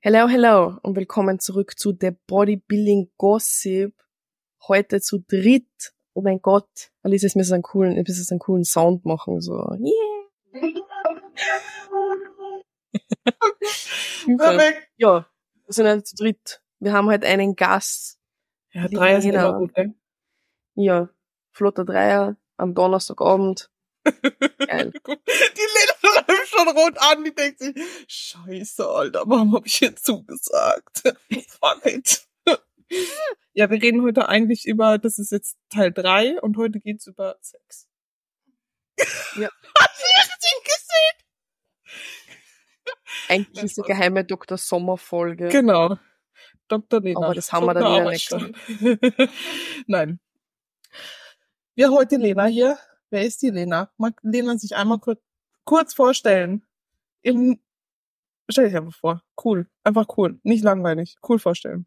Hello, hello und willkommen zurück zu The Bodybuilding Gossip. Heute zu dritt. Oh mein Gott, Alice, jetzt müssen wir einen coolen, jetzt müssen wir einen coolen Sound machen, so. Yeah. Ja, wir sind halt zu dritt. Wir haben halt einen Gast. Ja, Dreier sind Lena. immer gut, gell? Ja, flotter Dreier am Donnerstagabend. Geil. Die Lena schon rot an, die denkt sich, scheiße, Alter, warum hab ich jetzt zugesagt? Fuck it. Ja, wir reden heute eigentlich über, das ist jetzt Teil drei und heute geht's über Sex. Ja. Hast du gesehen? Eigentlich ist eine geheime Dr. Sommer-Folge. Genau. Dr. Lena. Aber das haben wir dann wieder nächstes Arbeitsstelle. Nein. Wir haben heute Lena hier. Wer ist die Lena? Mag Lena sich einmal kurz, kurz vorstellen? Im, stell dich einfach vor. Cool. Einfach cool. Nicht langweilig. Cool vorstellen.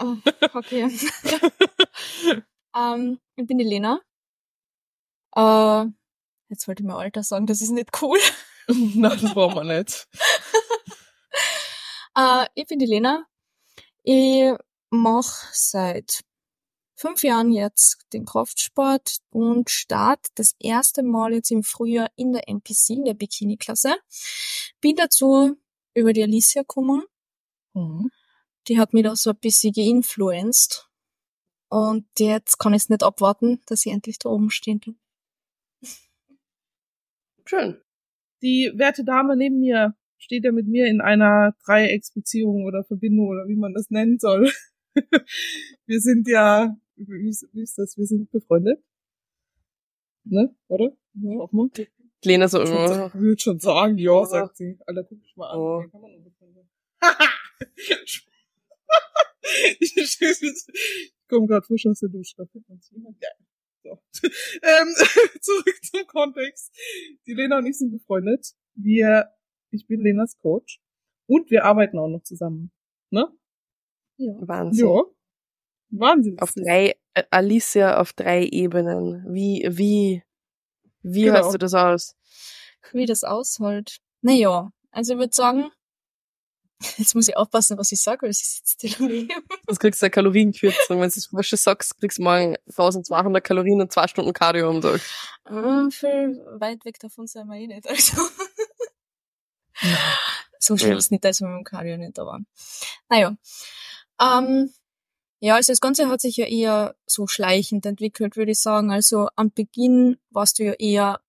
Oh, okay. ähm, ich bin die Lena. Äh, jetzt wollte ich mein Alter sagen, das ist nicht cool. Nein, das braucht man nicht. Äh, ich bin die Lena. Ich mache seit fünf Jahren jetzt den Kraftsport und starte das erste Mal jetzt im Frühjahr in der NPC, in der Bikini-Klasse. Bin dazu über die Alicia gekommen. Mhm. Die hat mich da so ein bisschen geinfluenced. Und jetzt kann ich es nicht abwarten, dass ich endlich da oben stehen kann. Schön. Die werte Dame neben mir steht ja mit mir in einer Dreiecksbeziehung oder Verbindung oder wie man das nennen soll. Wir sind ja, wie ist, wie ist das? Wir sind befreundet. Ne? Oder? Ja, auch mal. Lena so, Ich äh, würde schon sagen, ja, Ja. sagt sie. Alter, guck mich mal an. Ja. Wie kann man nur befreundet ich ich komme gerade frisch aus der Dusche. Da findet man sich immer geil. So. Ähm, zurück zum Kontext. Die Lena und ich sind befreundet. Wir, ich bin Lenas Coach. Und wir arbeiten auch noch zusammen. Ne? Ja. Wahnsinn. Ja. Wahnsinn. Auf drei, äh, Alicia auf drei Ebenen. Wie, wie, wie Genau. hörst du das aus? Wie das aushält. Naja, also ich würde sagen, jetzt muss ich aufpassen, was ich sage, weil sie sitzt in daneben. Sonst kriegst du eine Kalorienkürzung. Wenn du das falsche sagst, kriegst du morgen 1200 Kalorien und zwei Stunden Cardio am Tag. Äh, viel weit weg davon sind wir eh nicht. Also. so schlimm Ja. ist nicht, dass wir mit dem Cardio nicht da waren. Naja. Ähm, ja, also das Ganze hat sich ja eher so schleichend entwickelt, würde ich sagen. Also am Beginn warst du ja eher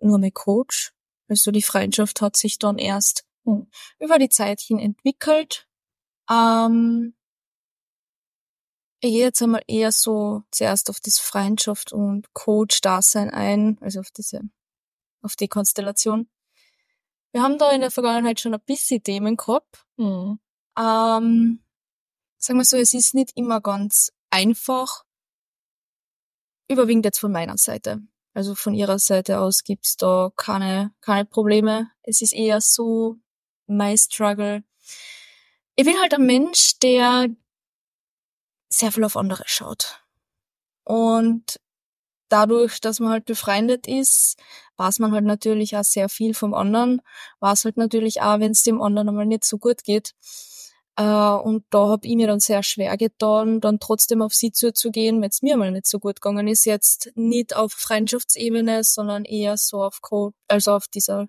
nur mein Coach. Also die Freundschaft hat sich dann erst hm, über die Zeit hin entwickelt. Ähm, ich gehe jetzt einmal eher so zuerst auf das Freundschaft und Coach-Dasein ein, also auf diese, auf die Konstellation. Wir haben da in der Vergangenheit schon ein bisschen Themen gehabt. Mhm. Ähm, sagen wir so, es ist nicht immer ganz einfach. Überwiegend jetzt von meiner Seite. Also von ihrer Seite aus gibt's da keine, keine Probleme. Es ist eher so my struggle. Ich bin halt ein Mensch, der sehr viel auf andere schaut. Und dadurch, dass man halt befreundet ist, weiß man halt natürlich auch sehr viel vom anderen. Weiß halt natürlich auch, wenn es dem anderen einmal nicht so gut geht. Äh, und da hab ich mir dann sehr schwer getan, dann trotzdem auf sie zuzugehen, wenn es mir mal nicht so gut gegangen ist. Jetzt nicht auf Freundschaftsebene, sondern eher so auf Coach, also auf dieser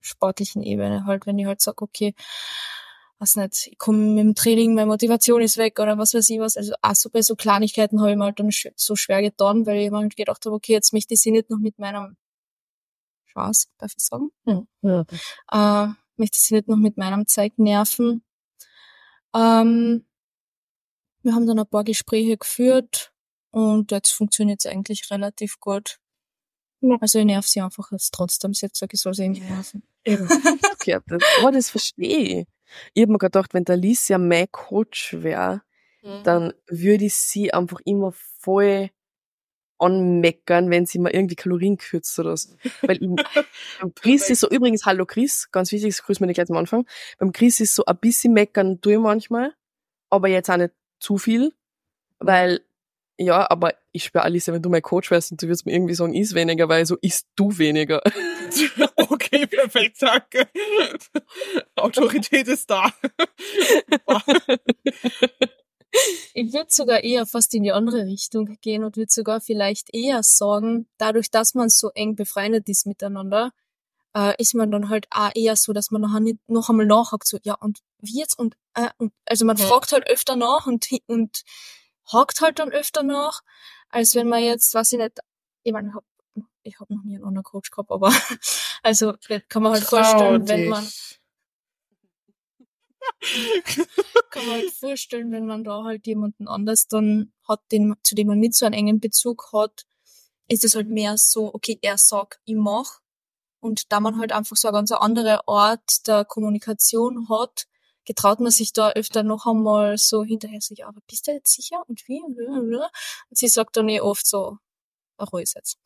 sportlichen Ebene halt, wenn ich halt sag, okay, was nicht, ich komme mit dem Training, meine Motivation ist weg oder was weiß ich was. Also auch so bei so Kleinigkeiten habe ich mir halt dann so schwer getan, weil ich mir halt gedacht habe, okay, jetzt möchte ich sie nicht noch mit meinem Spaß, darf ich sagen? Ja Ja. äh, möchte sie nicht noch mit meinem Zeug nerven. Ähm, wir haben dann ein paar Gespräche geführt und jetzt funktioniert es eigentlich relativ gut. Ja. Also ich nerv sie einfach jetzt trotzdem. Sie hat gesagt, ich soll sie nicht nerven. Gehört das? Oh, das verstehe ich. Ich hab mir gedacht, wenn der Alicia mein Coach wäre, dann würde ich sie einfach immer voll anmeckern, wenn sie mal irgendwie Kalorien kürzt oder so. Weil ihm, beim Chris ist so, übrigens, hallo Chris, ganz wichtig, das grüßen wir dich gleich am Anfang. Beim Chris ist so ein bisschen meckern tue ich manchmal, aber jetzt auch nicht zu viel, weil, ja, aber ich schwöre, Alicia, wenn du mein Coach wärst und du würdest mir irgendwie sagen, is weniger, weil so isst du weniger. okay, perfekt, danke. Autorität ist da. Ich würde sogar eher fast in die andere Richtung gehen und würde sogar vielleicht eher sagen, dadurch, dass man so eng befreundet ist miteinander, äh, ist man dann halt auch eher so, dass man nachher nicht noch einmal nachhakt, so, ja, und wie jetzt? Und, äh, und also man Ja. fragt halt öfter nach und, und hakt halt dann öfter nach, als wenn man jetzt, weiß ich nicht, ich meine, ich hab, ich hab noch nie einen anderen Coach gehabt, aber also kann man halt vorstellen, wenn man kann man halt vorstellen, wenn man da halt jemanden anders dann hat, den, zu dem man nicht so einen engen Bezug hat, ist es halt mehr so, okay, er sagt, ich mach. Und da man halt einfach so eine ganz andere Art der Kommunikation hat, getraut man sich da öfter noch einmal so hinterher so, ja, aber bist du jetzt sicher? Und wie? Und sie sagt dann eh oft so, ruhig jetzt.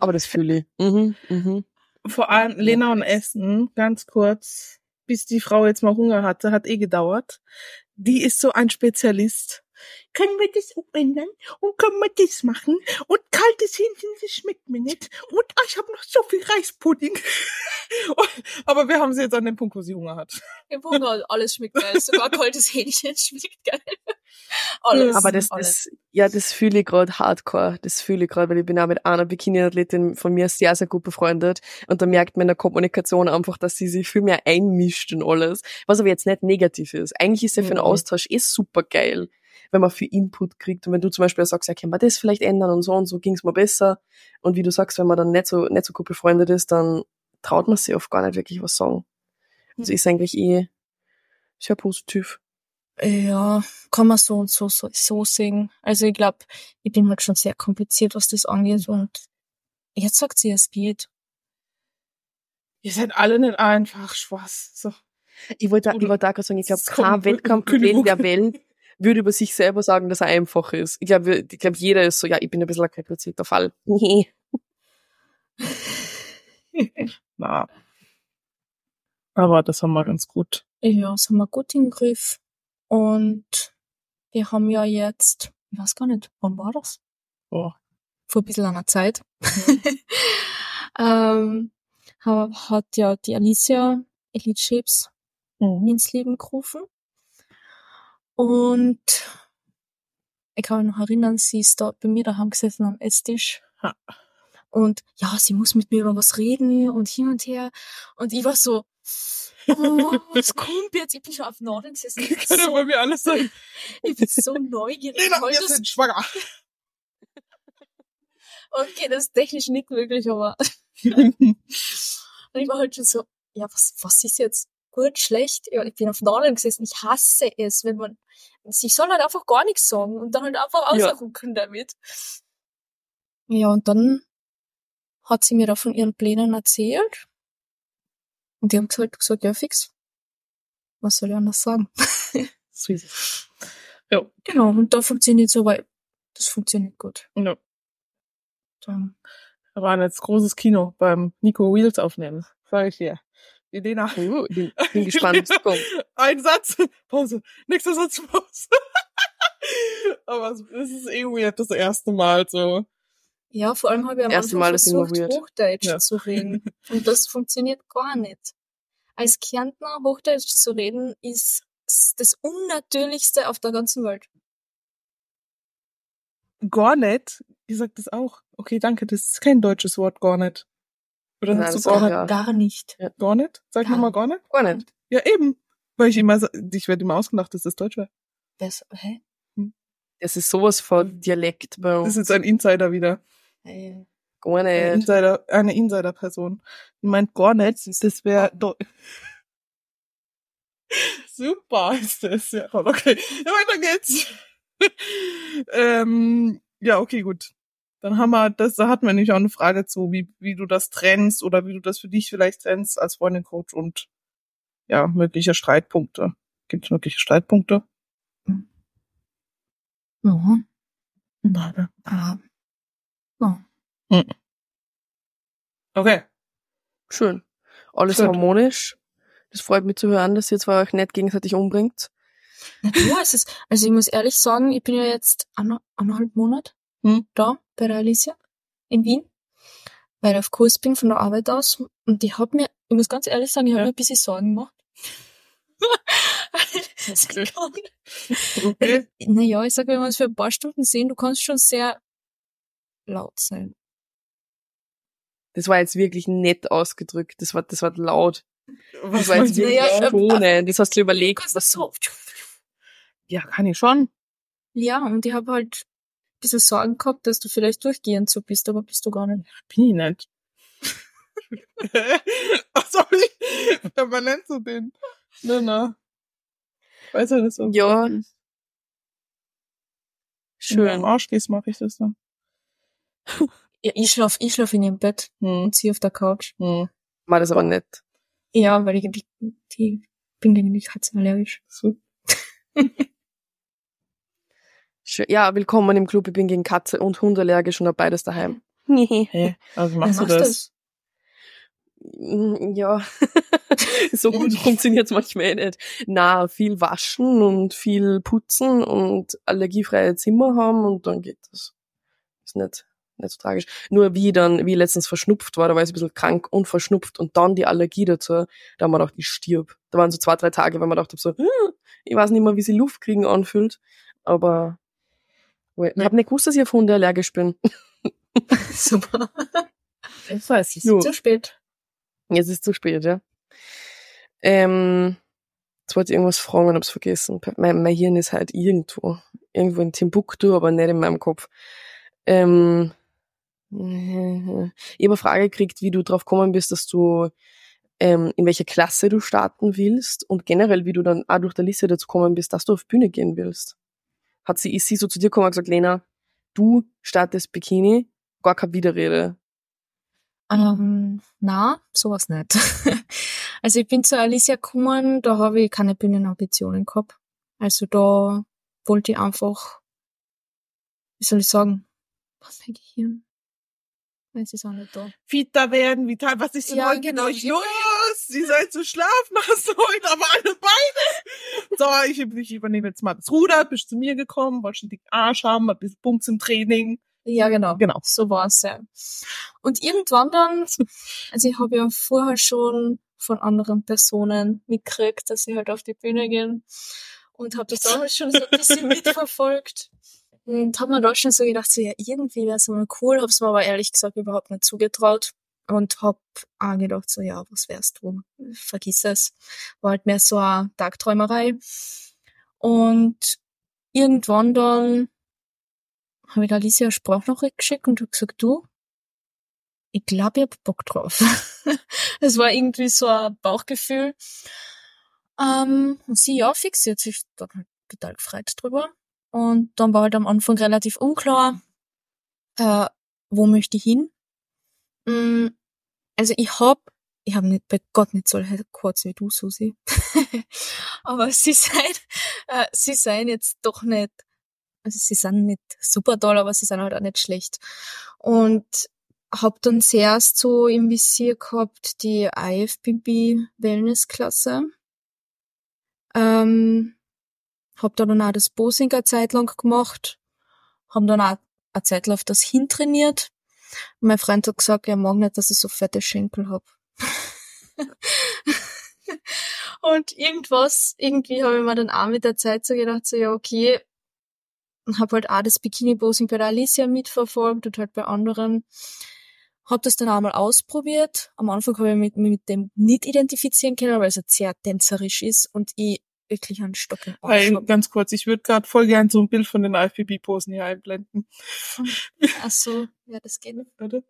Aber das fühle ich. Mhm, mhm. Vor allem Lena und Essen, ganz kurz, bis die Frau jetzt mal Hunger hatte, hat eh gedauert. Die ist so ein Spezialist. Können wir das umändern? Und können wir das machen? Und kaltes Hähnchen, das schmeckt mir nicht. Und ah, ich habe noch so viel Reispudding. Aber wir haben sie jetzt an dem Punkt, wo sie Hunger hat. Hab Hunger, alles schmeckt geil. Sogar kaltes Hähnchen schmeckt geil. Alles. Aber das, alles. das, ja, das fühle ich gerade hardcore. Das fühle ich gerade, weil ich bin auch mit einer Bikini-Athletin von mir sehr, sehr gut befreundet. Und da merkt man in der Kommunikation einfach, dass sie sich viel mehr einmischt in alles. Was aber jetzt nicht negativ ist. Eigentlich ist ja für einen Mhm. Austausch eh super geil, wenn man viel Input kriegt. Und wenn du zum Beispiel sagst, ja, können wir das vielleicht ändern und so und so ging's mal besser. Und wie du sagst, wenn man dann nicht so, nicht so gut befreundet ist, dann traut man sich oft gar nicht wirklich was sagen. Also ist eigentlich eh sehr positiv. Ja, kann man so und so, so, so sehen. Also ich glaube, ich bin halt schon sehr kompliziert, was das angeht und jetzt sagt sie, es geht. Ihr seid alle nicht einfach, Spaß. So. Ich wollte, ich Oder- wollte auch gerade sagen, ich glaube, kein Kündigung. der Welt würde über sich selber sagen, dass er einfach ist. Ich glaube, ich glaube, jeder ist so, ja, ich bin ein bisschen ein komplizierter Fall. Nee. Na. Aber das haben wir ganz gut. Ja, das haben wir gut im Griff. Und wir haben ja jetzt, ich weiß gar nicht, wann war das? Oh. Vor ein bisschen einer Zeit. ähm, ha- hat ja die Alicia Elite Shapes Mhm. ins Leben gerufen. Und ich kann mich noch erinnern, sie ist da bei mir daheim gesessen am Esstisch. Ha. Und ja, sie muss mit mir über was reden und hin und her. Und ich war so, oh, was kommt jetzt? Ich bin schon auf Norden gesessen. Ich bin Kann so, mir alles sein. ich bin so neugierig. Lena, wir sind schwanger. Okay, das ist technisch nicht möglich, aber und ich war halt schon so, ja, was, was ist jetzt gut, schlecht? Ja, ich bin auf Norden gesessen. Ich hasse es, wenn man, ich soll halt einfach gar nichts sagen und dann halt einfach Ja. ausrucken damit. Ja, und dann hat sie mir da von ihren Plänen erzählt. Und die haben gesagt, gesagt, ja, fix. Was soll ich anders sagen? so ist es. Ja. Genau, und da funktioniert so, weil das funktioniert gut. ja. Dann, Wir waren jetzt großes Kino beim Nico Wheels aufnehmen. Sag ich dir. Die Lena. Uh, bin, bin gespannt. Komm. Ein Satz, Pause. Nächster Satz, Pause. Aber es ist eh weird, das erste Mal so. Ja, vor allem habe ich am Erste Anfang Mal ist versucht, weird. Hochdeutsch Ja. zu reden. Und das funktioniert gar nicht. Als Kärntner Hochdeutsch zu reden, ist das Unnatürlichste auf der ganzen Welt. Gar nicht. Ihr sagt das auch. Okay, danke. Das ist kein deutsches Wort, gar nicht. Oder Nein, hast das du gar nicht? ja. Gar nicht. Gar nicht? Sag Gar- nochmal gar nicht? Gar nicht. Ja, eben. Weil ich immer, ich werde immer ausgelacht, dass das Deutsch wäre. Das, hä? Das ist sowas von Dialekt bei Das uns. ist jetzt ein Insider wieder. Äh, Gar Eine nicht. Insider, eine Insider-Person. Die meint gar nicht, das wäre. Super ist das, ja. Okay, ja, weiter geht's. ähm, ja, okay, gut. Dann haben wir, das, da hatten wir nämlich auch eine Frage zu, wie, wie du das trennst oder wie du das für dich vielleicht trennst als Freundin, Coach und ja, mögliche Streitpunkte. Gibt es mögliche Streitpunkte? ja. Nein. Ah. Ja. Okay. Schön. Alles Schön. harmonisch. Das freut mich zu hören, dass ihr zwei euch nicht gegenseitig umbringt. Du, es ist, also ich muss ehrlich sagen, ich bin ja jetzt eine- eineinhalb Monate Hm. da bei der Alicia in Wien, weil ich auf Kurs bin von der Arbeit aus und ich hab mir ich muss ganz ehrlich sagen, ich habe mir ein bisschen Sorgen gemacht. Okay. Naja, ich sag, wenn wir uns für ein paar Stunden sehen, du kannst schon sehr laut sein. Das war jetzt wirklich nett ausgedrückt. Das war, das war laut. Was Das war jetzt meinst du? wirklich Ja, Tone. Das hast du Du überlegt. das so. Ja, kann ich schon. Ja, und ich habe halt bisschen Sorgen gehabt, dass du vielleicht durchgehend so bist, aber bist du gar nicht. Bin ich nicht. Was soll ich permanent so bin? Na, na. Weiß ja, das so. Ja. Wenn du am Schön. Arsch gehst, mache ich das dann. Ja, ich schlaf, ich schlaf in ihrem Bett Hm. und sie auf der Couch. Hm. War das aber nett. Ja, weil ich die, die bin gegen die Katzen allergisch. So. Ja, willkommen im Club. Ich bin gegen Katze und Hund allergisch und habe beides daheim. Hey, also machst du das? Mm, Ja, so gut funktioniert's manchmal eh nicht. Na, viel waschen und viel putzen und allergiefreie Zimmer haben und dann geht das. Ist nicht, nicht so tragisch. Nur wie dann, wie ich letztens verschnupft war, da war ich ein bisschen krank und verschnupft und dann die Allergie dazu, da haben wir gedacht, ich stirb. Da waren so zwei, drei Tage, weil man dachte so, ich weiß nicht mehr, wie sie Luft kriegen anfühlt, aber ich habe nicht gewusst, dass ich auf Hunde allergisch bin. Super. Das weiß ich. Jo. Zu spät. Jetzt ist zu spät, ja. Ähm, jetzt wollte ich irgendwas fragen und hab's vergessen. Mein, mein Hirn ist halt irgendwo. Irgendwo in Timbuktu, aber nicht in meinem Kopf. Ähm, ich habe eine Frage gekriegt, wie du drauf gekommen bist, dass du ähm, in welcher Klasse du starten willst und generell, wie du dann auch durch die Liste dazu gekommen bist, dass du auf Bühne gehen willst. Hat sie, ist sie so zu dir gekommen und gesagt, Lena, du startest Bikini, gar keine Widerrede. Ähm, na, sowas nicht. also ich bin zu Alicia gekommen, da habe ich keine Bühnenambitionen gehabt. Also da wollte ich einfach, wie soll ich sagen, was mein Gehirn? Weiß ich auch nicht da. Fitter werden, vital. Was ist denn Ja, heute genau. mit euch? Sie seid zu schlafen, hast du heute aber alle Beine. So, ich, ich übernehme jetzt mal das Ruder, bist zu mir gekommen, wolltest einen dicken Arsch haben, ein bisschen Bums im Training. Ja, genau. Genau. So war's ja. Und irgendwann dann, also ich habe ja vorher schon von anderen Personen mitgekriegt, dass sie halt auf die Bühne gehen und habe das damals schon so ein bisschen mitverfolgt. Und habe mir da schon so gedacht, so ja, irgendwie wäre es mal cool, hab's mir aber ehrlich gesagt überhaupt nicht zugetraut und hab auch gedacht, so ja, was wärst du? Vergiss es. War halt mehr so eine Tagträumerei. Und irgendwann dann habe ich Alicia eine Sprachnachricht geschickt und hab gesagt, du, ich glaube, ich hab Bock drauf. Es war irgendwie so ein Bauchgefühl. Ähm, und sie, ja, fix, sie hat sich dann halt total gefreut drüber. Und dann war halt am Anfang relativ unklar, äh, wo möchte ich hin. Mm, Also ich hab, ich hab nicht, bei Gott nicht so kurz wie du, Susi. Aber sie seien, äh, sie seien jetzt doch nicht also sie sind nicht super toll, aber sie sind halt auch nicht schlecht. Und hab dann zuerst so im Visier gehabt die IFBB Wellnessklasse. Ähm, hab da dann auch das Posing eine Zeit lang gemacht, hab dann auch eine Zeit lang auf das hintrainiert. Mein Freund hat gesagt, er mag nicht, dass ich so fette Schenkel hab. Und irgendwas, irgendwie habe ich mir dann auch mit der Zeit so gedacht, so ja, okay, habe halt auch das Bikini-Posing bei der Alicia mitverfolgt und halt bei anderen. Hab das dann auch mal ausprobiert. Am Anfang habe ich mich mit, mit dem nicht identifizieren können, weil es halt sehr tänzerisch ist und ich wirklich einen Stock im Arsch Hey, hab. ganz kurz, ich würde gerade voll gern so ein Bild von den IFBB-Posen hier einblenden. Ach so, ja, das geht nicht. Warte.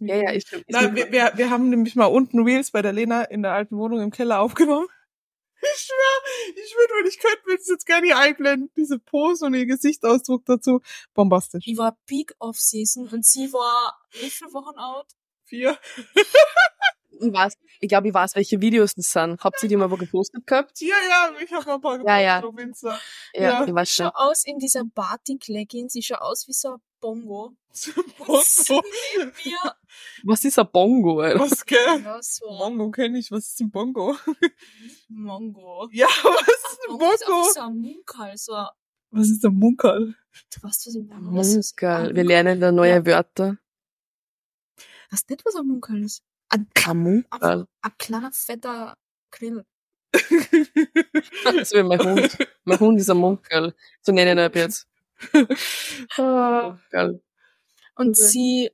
Ja, ja, ich, ich Nein, wir, wir, wir haben nämlich mal unten Reels bei der Lena in der alten Wohnung im Keller aufgenommen. Ich schwör, ich würde, ich könnte mir das jetzt gar nicht einblenden. Diese Pose und ihr Gesichtsausdruck dazu. Bombastisch. Ich war Peak Off-Season und sie war wie viele Wochen out? Vier. ich weiß, ich glaube, ich weiß, welche Videos das sind. Habt ihr die mal wo gepostet gehabt? Ja, ja, ich habe ein paar Ja, ja. auf Insta. Ja, Ja. ich weiß schon. Schau aus in dieser Batik-Leggings, sie schaut aus wie so ein Bongo. Bongo. Wir, Was ist ein Bongo, Alter? Was, gell? ja, so Bongo kenne ich. Was ist ein Bongo? Mongo. Ja, was ist ein Bongo ist auch Bongo? so ein Munkel, so ein Was ist ein Munkerl? Du weißt, was ich meine. Das ist Munkel. ein Wir lernen da neue Ja. Wörter. Weißt nicht, was ein Munkel ist? Ein, Kamunkel. ein kleiner, fetter Grill. Das wäre mein Hund. Mein Hund ist ein Munkel. So nenne ich ihn ab jetzt. Ah, geil. Und Okay. sie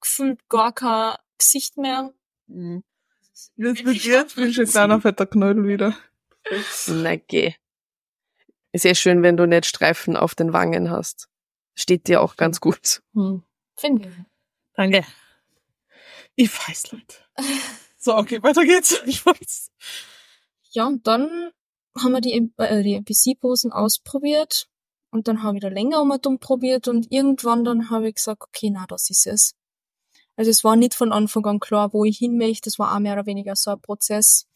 gefühlt gar kein Gesicht mehr. Mhm. Jetzt mit jetzt bin ich ein kleiner fetter Knödel wieder. Na geh. Ist eh schön, wenn du nicht Streifen auf den Wangen hast. Steht dir auch ganz gut. Hm. Finde ich. Danke. Ich weiß, Leute. So, okay, weiter geht's. Ich weiß. Ja, und dann haben wir die, äh, die NPC-Posen ausprobiert. Und dann habe ich da länger um und probiert und irgendwann dann habe ich gesagt, okay, na, das ist es. Also es war nicht von Anfang an klar, wo ich hin möchte. Das war auch mehr oder weniger so ein Prozess.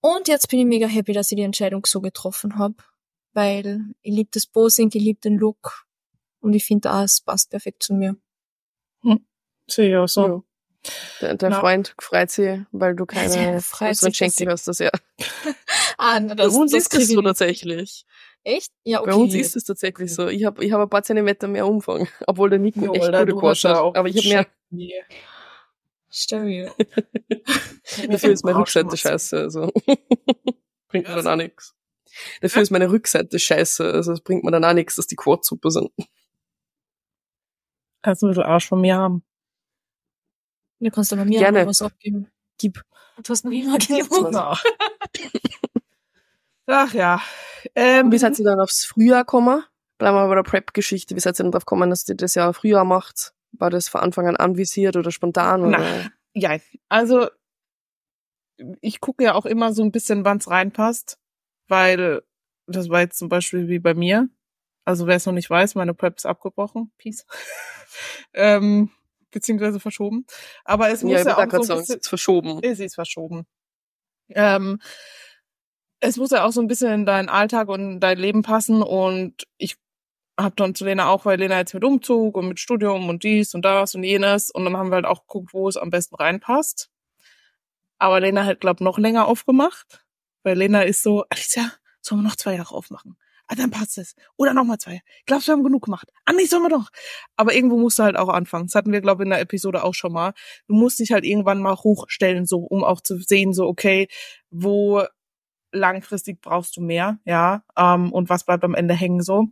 Und jetzt bin ich mega happy, dass ich die Entscheidung so getroffen habe. Weil ich liebe das Posing, ich liebe den Look. Und ich finde auch, es passt perfekt zu mir. Sehe ich auch so. Ja. Der, der Na. Freund freut sich, weil du keine dass Schenkel hast. Das ja. Ah, na, Bei uns ist das krieg ich so tatsächlich. Echt? Ja, okay. Bei uns ist es tatsächlich so. Ich habe ich hab ein paar Zentimeter mehr Umfang, obwohl der Nico Ja, echt gute ja hat. auch Aber ich habe mehr. Nee. Stabil. Dafür ist meine Rückseite scheiße. Also bringt mir dann so. auch nichts. Dafür ist meine Rückseite scheiße. Also es bringt mir dann auch nichts, dass die Quads super sind. Kannst du ein bisschen Arsch von mir haben. Du kannst aber mir Gerne. auch was abgeben. Gib. Du hast noch immer genug. Ach ja. Ähm, Und wie seid ihr dann aufs Frühjahr gekommen? Bleiben wir bei der Prep-Geschichte. Wie seid ihr dann drauf gekommen, dass ihr das ja Frühjahr macht? War das von Anfang an anvisiert oder spontan? Oder? Na, ja, also ich gucke ja auch immer so ein bisschen, wann's reinpasst, weil das war jetzt zum Beispiel wie bei mir. Also wer es noch nicht weiß, meine Prep ist abgebrochen. Peace. ähm, beziehungsweise verschoben. Aber es muss Ja, ja, auch so sagen, ein es bisschen, ist verschoben. Sie ist verschoben. Ähm, es muss ja auch so ein bisschen in deinen Alltag und in dein Leben passen und ich habe dann zu Lena auch, weil Lena jetzt mit Umzug und mit Studium und dies und das und jenes und dann haben wir halt auch geguckt, wo es am besten reinpasst. Aber Lena hat, glaub noch länger aufgemacht, weil Lena ist so, Alicia, sollen wir noch zwei Jahre aufmachen? Ah, dann passt es. Oder noch mal zwei. Glaubst du, wir haben genug gemacht? Ah, nee, sollen wir doch. Aber irgendwo musst du halt auch anfangen. Das hatten wir, glaube ich, in der Episode auch schon mal du musst dich halt irgendwann mal hochstellen, so um auch zu sehen, so okay, wo langfristig brauchst du mehr, ja, ähm, und was bleibt am Ende hängen so.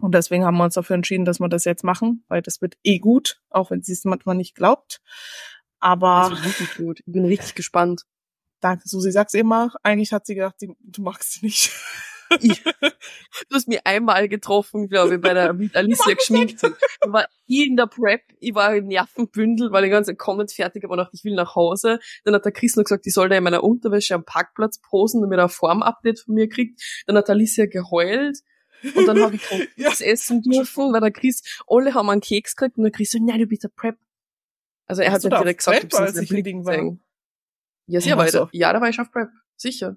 Und deswegen haben wir uns dafür entschieden, dass wir das jetzt machen, weil das wird eh gut, auch wenn sie es manchmal nicht glaubt. Aber Das wird wirklich gut. Ich bin richtig gespannt. danke, Susi, sag's immer. Eigentlich hat sie gedacht, die, du magst sie nicht. Du hast mich einmal getroffen, glaube ich, bei der mit Alicia geschminkt. Ich war ich in der Prep, ich war im Nervenbündel, weil ich ganz Comment fertig habe und dachte, ich will nach Hause. Dann hat der Chris noch gesagt, ich soll da in meiner Unterwäsche am Parkplatz posen, damit er ein Form-Update von mir kriegt. Dann hat Alicia geheult. Und dann habe ich kein Ja. Keks essen dürfen, weil der Chris, alle haben einen Keks gekriegt und der Chris so, nein, du bist der Prep. Also er Warst hat nicht da auf direkt gesagt, Prep, du bist ich in Ding war? Ja, Ja, sicher weiter. so. Ja, da war ich auf Prep. Sicher.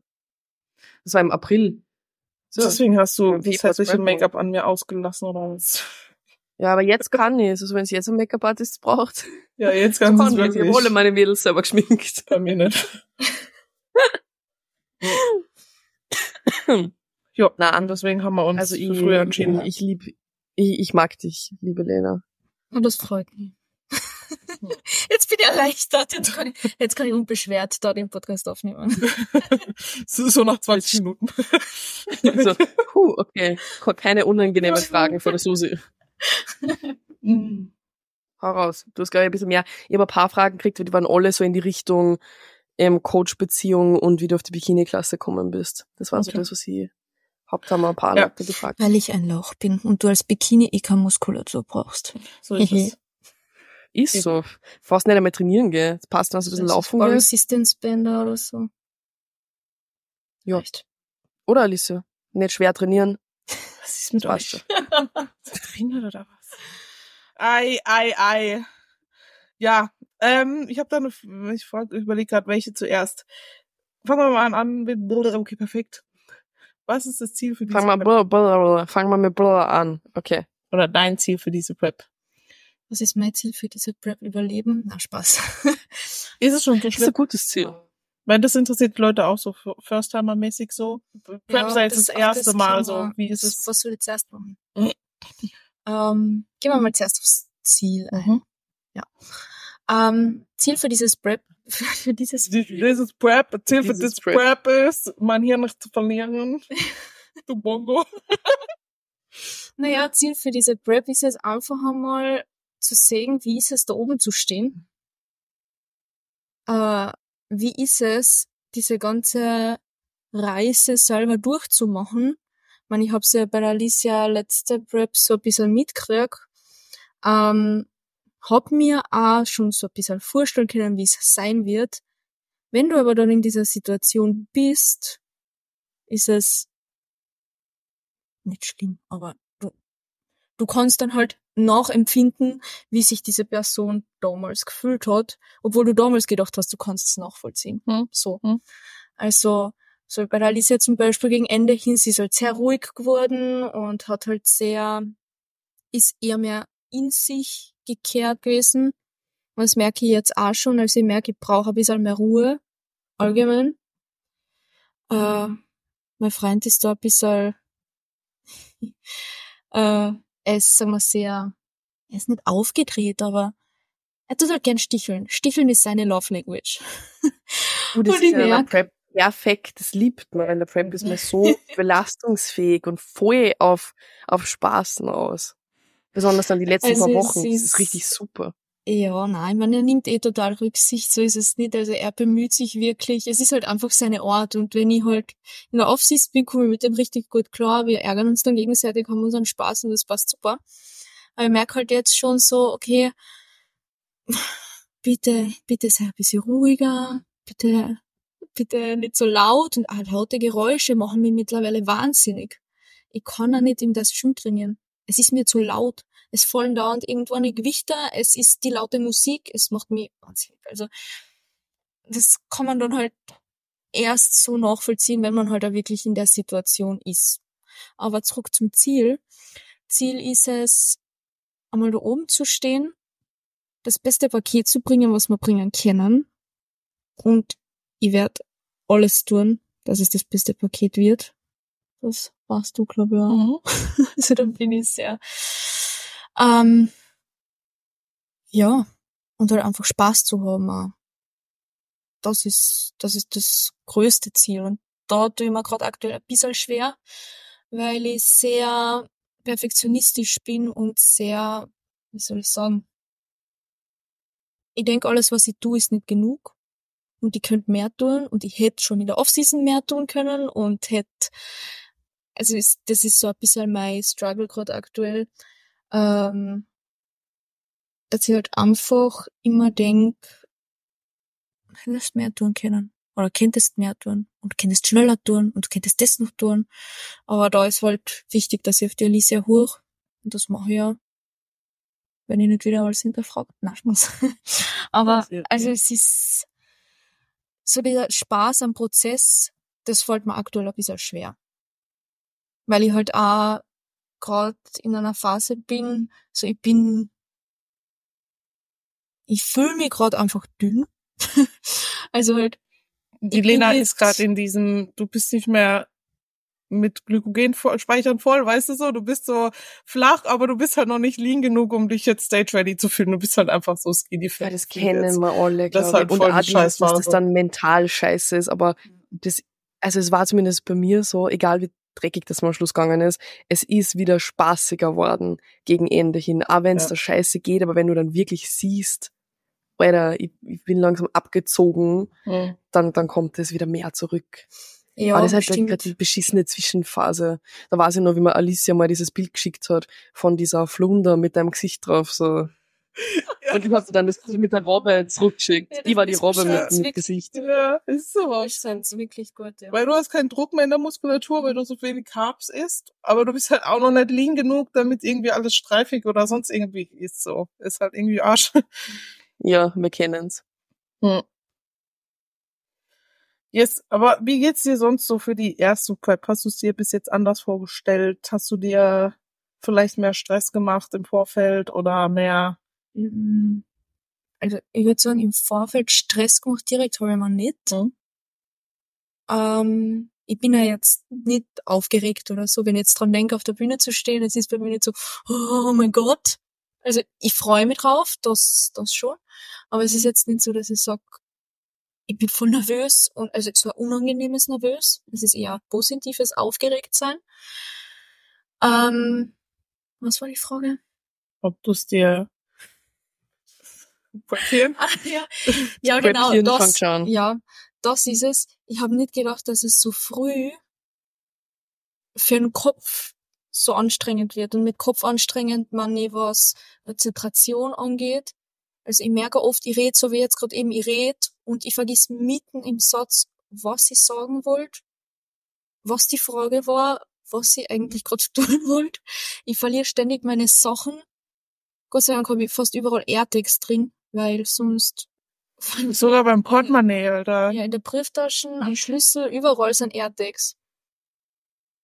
Das war im April. So. Deswegen hast du das hässliche Make-up an mir ausgelassen oder was? Ja, aber jetzt kann ich Also wenn es jetzt einen Make-up-Artist braucht, Ja, jetzt kann es ich. Ich habe wirklich. alle meine Mädels selber geschminkt. Bei mir nicht. ja, Na, und deswegen haben wir uns Also für ich, früher entschieden. ich lieb, ich, ich mag dich, liebe Lena. Und das freut mich. Erleichtert. Jetzt kann ich, jetzt kann ich unbeschwert da den Podcast aufnehmen. so, so nach 20 Minuten. So, puh, okay. Keine unangenehmen Fragen von der Susi. Mhm. Hau raus. Du hast, glaube ich, ein bisschen mehr. Ich habe ein paar Fragen gekriegt, die waren alle so in die Richtung ähm, Coach-Beziehung und wie du auf die Bikini-Klasse gekommen bist. Das war so Okay. das, was ich Haupt haben wir ein paar Ja. Leute gefragt. Weil ich ein Lauch bin und du als Bikini eh keine Muskulatur brauchst. So ist es. Ist so. Fast nicht einmal trainieren gehen. Es passt, dass du ein bisschen laufen gehst. Resistance Bänder oder so. Ja. Echt. Oder Alice? Nicht schwer trainieren. Was ist mit Das euch? Trainiert oder was? Ei, ei, ei. Ja, ähm, ich habe da eine, ich frag, überlege gerade, welche zuerst. Fangen wir mal an, mit, okay, perfekt. Was ist das Ziel für diese Fang mal, Prep? brr, fang mal mit Brr an. Okay. Oder dein Ziel für diese Prep? Was ist mein Ziel für diese Prep? Überleben? Na, Spaß. Ist es schon Das ist ein gutes Ziel. Weil das interessiert die Leute auch so First-Timer-mäßig so. Prep Ja, sei jetzt das, das- erste das Mal so. Wie ist es? Was soll ich zuerst machen? Mhm. Ähm, gehen wir mal zuerst aufs Ziel ein. Mhm. Ja. Ähm, Ziel für dieses Prep, für dieses, dieses Prep, Ziel für Dieses das Prep. Prep ist, mein Hirn nicht zu verlieren. du Bongo. naja, Ziel für diese Prep ist jetzt einfach einmal zu sehen, wie ist es da oben zu stehen? Äh, wie ist es, diese ganze Reise selber durchzumachen? Ich meine, ich hab's ja bei Alicia letzte Prep so ein bisschen mitgekriegt. Ähm, hab mir auch schon so ein bisschen vorstellen können, wie es sein wird. Wenn du aber dann in dieser Situation bist, ist es nicht schlimm, aber du, kannst dann halt nachempfinden, wie sich diese Person damals gefühlt hat, obwohl du damals gedacht hast, du kannst es nachvollziehen. Hm. So. Hm. Also, so bei der Alicia zum Beispiel gegen Ende hin, sie ist halt sehr ruhig geworden und hat halt sehr, ist eher mehr in sich gekehrt gewesen. Und das merke ich jetzt auch schon, als ich merke, ich brauche ein bisschen mehr Ruhe, allgemein. Äh, mein Freund ist da ein bisschen, äh, er ist, sagen wir, sehr, er ist nicht aufgedreht, aber er tut halt gern sticheln. Sticheln ist seine Love Language. Du, das Und ist ja in der merk- Prep perfekt, das liebt man. In der Prep ist man so belastungsfähig und voll auf, auf Spaßen aus. Besonders dann die letzten Also paar Wochen. Das ist- richtig super. Ja, nein, man, er nimmt eh total Rücksicht, so ist es nicht. Also er bemüht sich wirklich. Es ist halt einfach seine Art. Und wenn ich halt in der Offseason bin, komme ich mit dem richtig gut klar. Wir ärgern uns dann gegenseitig, haben unseren Spaß und das passt super. Aber ich merke halt jetzt schon so, okay, bitte, bitte sei ein bisschen ruhiger, bitte, bitte nicht so laut und auch laute Geräusche machen mich mittlerweile wahnsinnig. Ich kann auch nicht in das Schwimmen trainieren. Es ist mir zu laut. Es fallen dauernd irgendwo eine Gewichter, es ist die laute Musik, es macht mich wahnsinnig. Also, das kann man dann halt erst so nachvollziehen, wenn man halt auch wirklich in der Situation ist. Aber zurück zum Ziel. Ziel ist es, einmal da oben zu stehen, das beste Paket zu bringen, was wir bringen können. Und ich werde alles tun, dass es das beste Paket wird. Das warst du, glaube ich, auch. Mhm. Also da bin ich sehr. Ähm, ja, und halt einfach Spaß zu haben. auch. Das ist, das ist das größte Ziel. Und da tue ich mir gerade aktuell ein bisschen schwer, weil ich sehr perfektionistisch bin und sehr, wie soll ich sagen, ich denke, alles, was ich tue, ist nicht genug. Und ich könnte mehr tun und ich hätte schon in der Offseason mehr tun können und hätte, also ist, das ist so ein bisschen mein Struggle gerade aktuell, ähm, dass ich halt einfach immer denk, hättest mehr tun können. Oder könntest mehr tun. Und könntest schneller tun. Und könntest das noch tun. Aber da ist halt wichtig, dass ich auf die Alicia hoch. Und das mache ich ja. Wenn ich nicht wieder alles hinterfragt. Nein, Spaß. Aber, Sehr also es ist, so dieser Spaß am Prozess, das fällt mir aktuell ein bisschen schwer. Weil ich halt auch gerade in einer Phase bin, so ich bin, ich fühle mich gerade einfach dünn. also halt, Die Lena ist gerade in diesem, du bist nicht mehr mit Glykogenspeichern voll, weißt du so, du bist so flach, aber du bist halt noch nicht lean genug, um dich jetzt stage ready zu fühlen. Du bist halt einfach so skinny Ja, fett. das kennen wir alle, Das ist glaube halt ich. Und die auch dass das dann mental scheiße ist. Aber das, also es war zumindest bei mir so, egal wie dreckig das mal am Schluss gegangen ist, es ist wieder spaßiger worden gegen Ende hin. Auch wenn es Ja. da scheiße geht, aber wenn du dann wirklich siehst, Alter, ich, ich bin langsam abgezogen, Mhm. dann, dann kommt es wieder mehr zurück. ja, aber das ist halt gerade die beschissene Zwischenphase. Da weiß ich noch, wie mir Alicia mal dieses Bild geschickt hat von dieser Flunder mit deinem Gesicht drauf, so. Und ich hab dir dann das mit der Robbe zurückgeschickt. Ja, die war die Robbe mit, wirklich. Gesicht. Ja, ist so. Das ist wirklich gut, ja. Weil du hast keinen Druck mehr in der Muskulatur, weil du so wenig Carbs isst, aber du bist halt auch noch nicht lean genug, damit irgendwie alles streifig oder sonst irgendwie ist so. Ist halt irgendwie Arsch. Ja, wir kennen's. Hm. Yes, aber wie geht's dir sonst so für die erste Prep? Hast du es dir bis jetzt anders vorgestellt? Hast du dir vielleicht mehr Stress gemacht im Vorfeld oder mehr? Mm, Also ich würde sagen, im Vorfeld Stress gemacht direkt habe ich mir nicht. Mhm. Ähm, ich bin ja jetzt nicht aufgeregt oder so, wenn ich jetzt dran denke, auf der Bühne zu stehen. Es ist bei mir nicht so, oh mein Gott. Also ich freue mich drauf, das, das schon. Aber es ist jetzt nicht so, dass ich sag, ich bin voll nervös und also so ein unangenehmes Nervös. Es ist eher positives Aufgeregtsein. Ähm, was war die Frage? Ob du es dir Portieren? Ah, ja, ja genau. Das, ja, das ist es. Ich habe nicht gedacht, dass es so früh für den Kopf so anstrengend wird. Und mit Kopf anstrengend man nicht was Konzentration angeht. Also ich merke oft, ich rede so wie jetzt gerade eben, ich rede und ich vergiss mitten im Satz, was ich sagen wollte, was die Frage war, was ich eigentlich gerade tun wollte. Ich verliere ständig meine Sachen. Gott sei Dank habe ich fast überall AirTags drin, weil sonst Sogar beim Portemonnaie, oder? Ja, in der Brieftaschen, am Schlüssel, überall sind AirTags.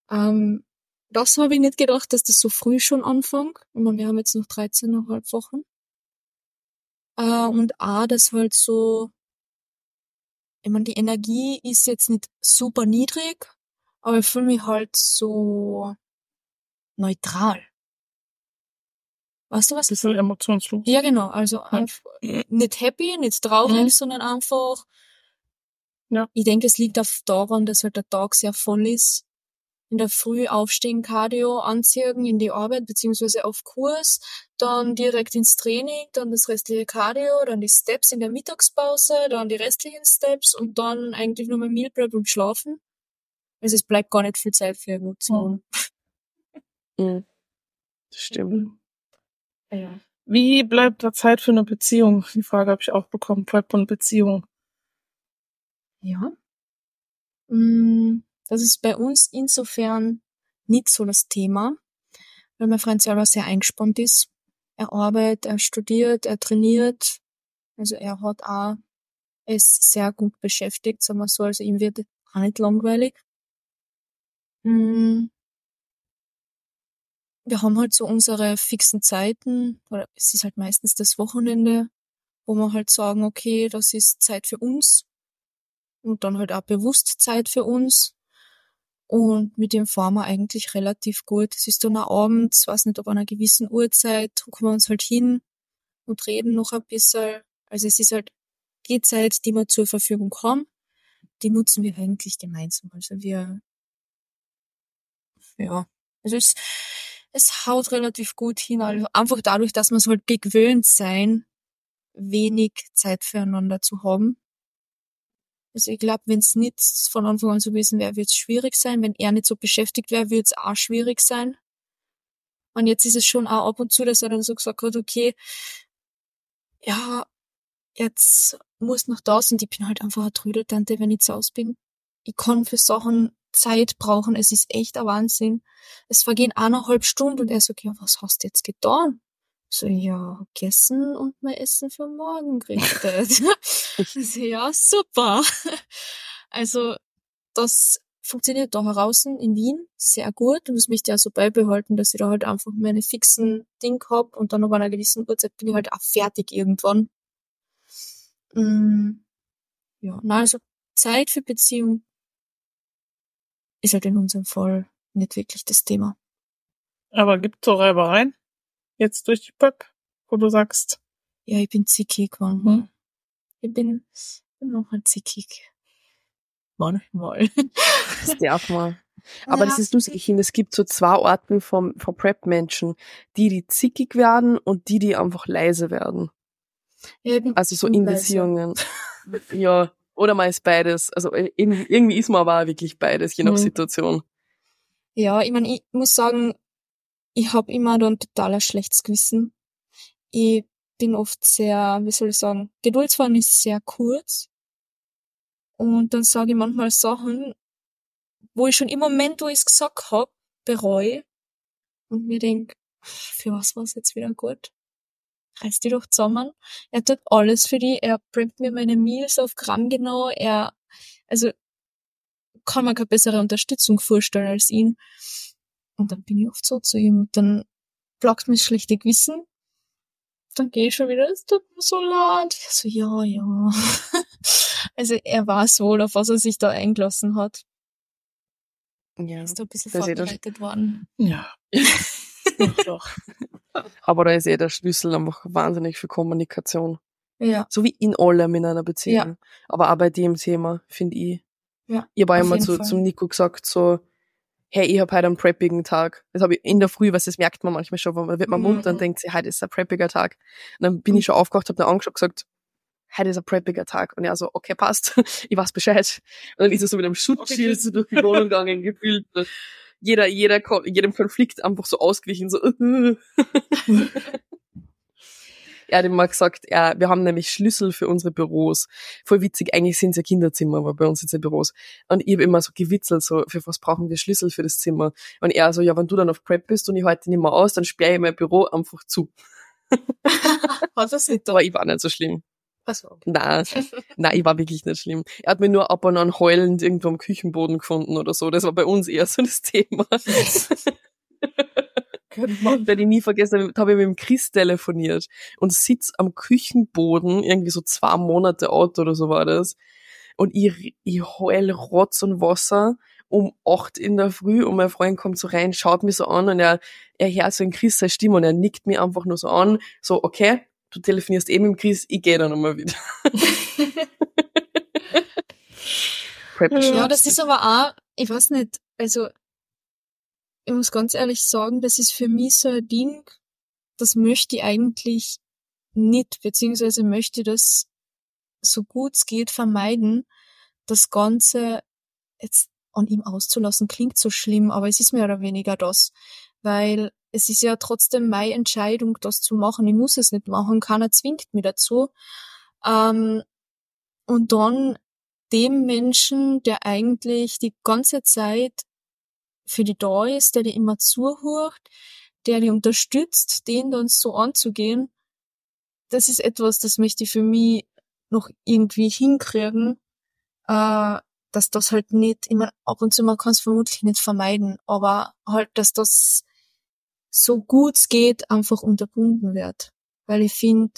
Ähm, das habe ich nicht gedacht, dass das so früh schon anfängt. Ich meine, wir haben jetzt noch 13,5 Wochen. Äh, und A, das halt so, ich meine, die Energie ist jetzt nicht super niedrig, aber ich fühle mich halt so neutral. Weißt du was? Bisschen emotionslos. Ja, genau. Also ja. nicht happy, nicht traurig, mhm. sondern einfach. Ja. Ich denke, es liegt auch daran, dass halt der Tag sehr voll ist in der Früh aufstehen, Cardio anziehen, in die Arbeit beziehungsweise auf Kurs, dann direkt ins Training, dann das restliche Cardio, dann die Steps in der Mittagspause, dann die restlichen Steps und dann eigentlich nur mal Meal Prep und Schlafen. Also es bleibt gar nicht viel Zeit für Emotionen. Mhm. Das stimmt. Ja. Wie bleibt da Zeit für eine Beziehung? Die Frage habe ich auch bekommen. Bleibt eine Beziehung? Ja. Mm das ist bei uns insofern nicht so das Thema, weil mein Freund selber sehr eingespannt ist. Er arbeitet, er studiert, er trainiert. Also er hat auch, ist sehr gut beschäftigt, sagen wir so, also ihm wird auch nicht langweilig. Hm. Wir haben halt so unsere fixen Zeiten, oder es ist halt meistens das Wochenende, wo wir halt sagen, okay, das ist Zeit für uns. Und dann halt auch bewusst Zeit für uns. Und mit dem fahren wir eigentlich relativ gut. Es ist dann auch abends, weiß nicht, ob an einer gewissen Uhrzeit, gucken wir uns halt hin und reden noch ein bisschen. Also es ist halt die Zeit, die wir zur Verfügung haben, die nutzen wir eigentlich gemeinsam. Also wir, ja, also es, es haut relativ gut hin. Einfach dadurch, dass wir es halt gewöhnt sein, wenig Zeit füreinander zu haben. Also ich glaube, wenn es nicht von Anfang an so gewesen wäre, wird es schwierig sein. Wenn er nicht so beschäftigt wäre, wird es auch schwierig sein. Und jetzt ist es schon auch ab und zu, dass er dann so gesagt hat, okay, ja, jetzt muss noch das und ich bin halt einfach eine Trödeltante, wenn ich zu Hause bin. Ich kann für Sachen Zeit brauchen, es ist echt ein Wahnsinn. Es vergehen eineinhalb Stunden und er sagt, ja, was hast du jetzt getan? So, ja, gegessen und mein Essen für morgen gerichtet. so, ja, super. Also, das funktioniert da heraus in Wien sehr gut und das möchte ich auch so beibehalten, dass ich da halt einfach meine fixen Ding hab und dann auf einer gewissen Uhrzeit bin ich halt auch fertig irgendwann. Mm, ja, na, also Zeit für Beziehung ist halt in unserem Fall nicht wirklich das Thema. Aber gibt's so Reibereien? jetzt durch die Pöpp, wo du sagst? Ja, ich bin zickig manchmal. Mhm. Ich bin, bin noch ein zickig. Manchmal. Das darf man. Aber ja. das ist lustig, ich finde, es gibt so zwei Arten von, von Prep-Menschen. Die, die zickig werden und die, die einfach leise werden. Ja, also so in Beziehungen. ja, oder mal ist beides. Also äh, irgendwie ist man aber auch wirklich beides, je nach mhm. Situation. Ja, ich meine, ich muss sagen, ich habe immer dann total ein schlechtes Gewissen. Ich bin oft sehr, wie soll ich sagen, Geduldsfahren ist sehr kurz. Und dann sage ich manchmal Sachen, wo ich schon im Moment, wo ich es gesagt hab, bereue. Und mir denk, für was war es jetzt wieder gut? Reiß die doch zusammen. Er tut alles für die. Er preppt mir meine Meals auf Gramm genau. Er, also, kann man keine bessere Unterstützung vorstellen als ihn. Und dann bin ich oft so zu ihm. Dann plagt mich schlechte Gewissen. Dann gehe ich schon wieder, es tut mir so leid. Ich so, ja, ja. also er weiß wohl, auf was er sich da eingelassen hat. Ja. Ist da ein bisschen vorbereitet worden. Ja. doch, doch. Aber da ist eh der Schlüssel einfach wahnsinnig für Kommunikation. Ja. So wie in allem in einer Beziehung. Ja. Aber auch bei dem Thema, finde ich. Ja, Ich habe immer zu, Fall. zum Nico gesagt, so, hey, ich habe heute einen preppigen Tag. Das habe ich in der Früh, was das merkt man manchmal schon, wenn man wird man Mhm. munter und denkt sich, heute ist ein preppiger Tag. Und dann bin ich schon aufgewacht, habe dann angeschaut und gesagt, heute ist ein preppiger Tag. Und er so, okay, passt, ich weiß Bescheid. Und dann ist er so mit einem Schutzschild so durch die Wohnung gegangen, gefühlt. Jeder, jeder, jedem Konflikt einfach so ausgewichen, so, Er hat immer gesagt, er, wir haben nämlich Schlüssel für unsere Büros. Voll witzig, eigentlich sind es ja Kinderzimmer, aber bei uns sind es ja Büros. Und ich habe immer so gewitzelt, so, für was brauchen wir Schlüssel für das Zimmer? Und er so, ja, wenn du dann auf Prep bist und ich heute nicht mehr aus, dann sperre ich mein Büro einfach zu. Hat das nicht Aber ich war nicht so schlimm. Also, Nein, nein, ich war wirklich nicht schlimm. Er hat mir nur ab und an heulend irgendwo am Küchenboden gefunden oder so. Das war bei uns eher so das Thema. Kennt man. werde ich nie vergessen, da habe ich mit dem Chris telefoniert und sitz am Küchenboden, irgendwie so zwei Monate alt oder so war das. Und ich, ich heul Rotz und Wasser um acht in der Früh und mein Freund kommt so rein, schaut mich so an und er, er hört so in Chris seine Stimme und er nickt mir einfach nur so an, so, okay, du telefonierst eben mit dem Chris, ich gehe dann nochmal wieder. Ja, das ist aber auch, ich weiß nicht, also, ich muss ganz ehrlich sagen, das ist für mich so ein Ding, das möchte ich eigentlich nicht, beziehungsweise möchte ich das so gut es geht vermeiden, das Ganze jetzt an ihm auszulassen, klingt so schlimm, aber es ist mehr oder weniger das, weil es ist ja trotzdem meine Entscheidung, das zu machen. Ich muss es nicht machen, keiner zwingt mich dazu. Ähm, und dann dem Menschen, der eigentlich die ganze Zeit für die da ist, der dir immer zuhört, der die unterstützt, den dann so anzugehen, das ist etwas, das möchte ich für mich noch irgendwie hinkriegen, äh, dass das halt nicht, immer ab und zu, man kann es vermutlich nicht vermeiden, aber halt, dass das so gut es geht, einfach unterbunden wird. Weil ich finde,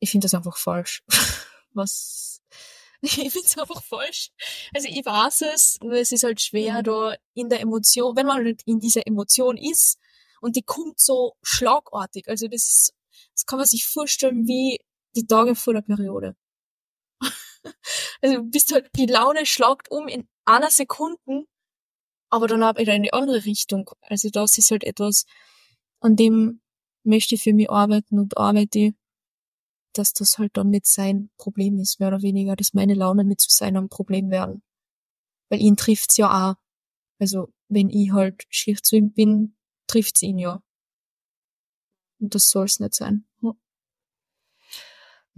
ich finde das einfach falsch. Was, ich finde es einfach falsch. Also ich weiß es, nur es ist halt schwer da in der Emotion, wenn man halt in dieser Emotion ist und die kommt so schlagartig. Also das ist, das kann man sich vorstellen wie die Tage vor der Periode. Also du bist halt, die Laune schlagt um in einer Sekunde, aber dann auch wieder in die andere Richtung. Also das ist halt etwas, an dem möchte ich für mich arbeiten und arbeite dass das halt dann nicht sein Problem ist, mehr oder weniger, dass meine Laune nicht zu seinem Problem werden. Weil ihn trifft's ja auch. Also, wenn ich halt schier zu ihm bin, trifft's ihn ja. Und das soll's nicht sein.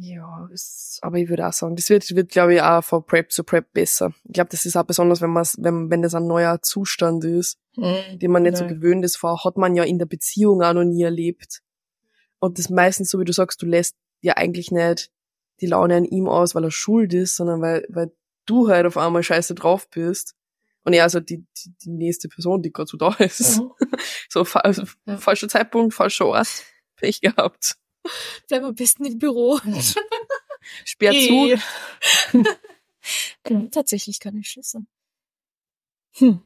Ja, es, aber ich würde auch sagen, das wird, wird glaube ich, auch von Prep zu Prep besser. Ich glaube, das ist auch besonders, wenn man wenn, wenn das ein neuer Zustand ist, den man nicht so Ja. gewöhnt ist, vor, hat man ja in der Beziehung auch noch nie erlebt. Und das meistens, so wie du sagst, du lässt ja eigentlich nicht die Laune an ihm aus, weil er schuld ist, sondern weil, weil du halt auf einmal scheiße drauf bist. Und er also die, die, die nächste Person, die gerade so da ist. Mhm. So, fa Ja. falscher Zeitpunkt, falscher Ort. Pech gehabt. Bleib am besten im Büro. Sperr zu. Eh. Tatsächlich keine Schlüssel. Hm.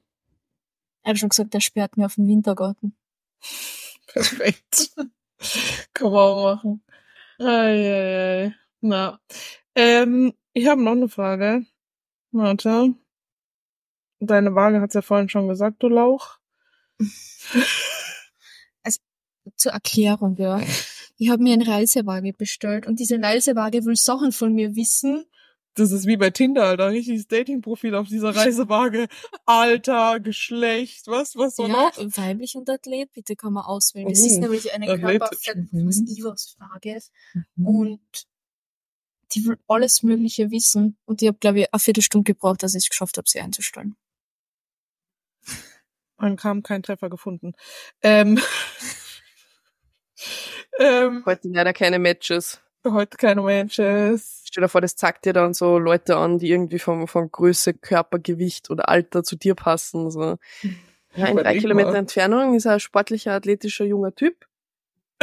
Ich habe schon gesagt, der sperrt mir auf den Wintergarten. Perfekt. Kann man auch machen. Eieiei. Na. Ähm, ich habe noch eine Frage. Warte. Deine Waage hat's ja vorhin schon gesagt, du Lauch. Zur Erklärung, ja. Ich habe mir eine Reisewaage bestellt und diese Reisewaage will Sachen von mir wissen. Das ist wie bei Tinder, Alter. Richtiges Datingprofil auf dieser Reisewaage. Alter, Geschlecht, was, was so ja, noch? weiblich und Athlet, bitte kann man auswählen. Das Oh, ist nämlich eine athletisch. Körperfett, Mhm. frage. Und die will alles Mögliche wissen. Und ich habe, glaube ich, eine Viertelstunde gebraucht, dass ich es geschafft habe, sie einzustellen. Man kam kein Treffer gefunden. Ähm, ähm, Heute leider keine Matches. heute keine Matches. Stell dir vor, das zeigt dir dann so Leute an, die irgendwie vom, von Größe, Körpergewicht oder Alter zu dir passen. So. Ja, in drei Kilometer mal. Entfernung ist er ein sportlicher, athletischer, junger Typ.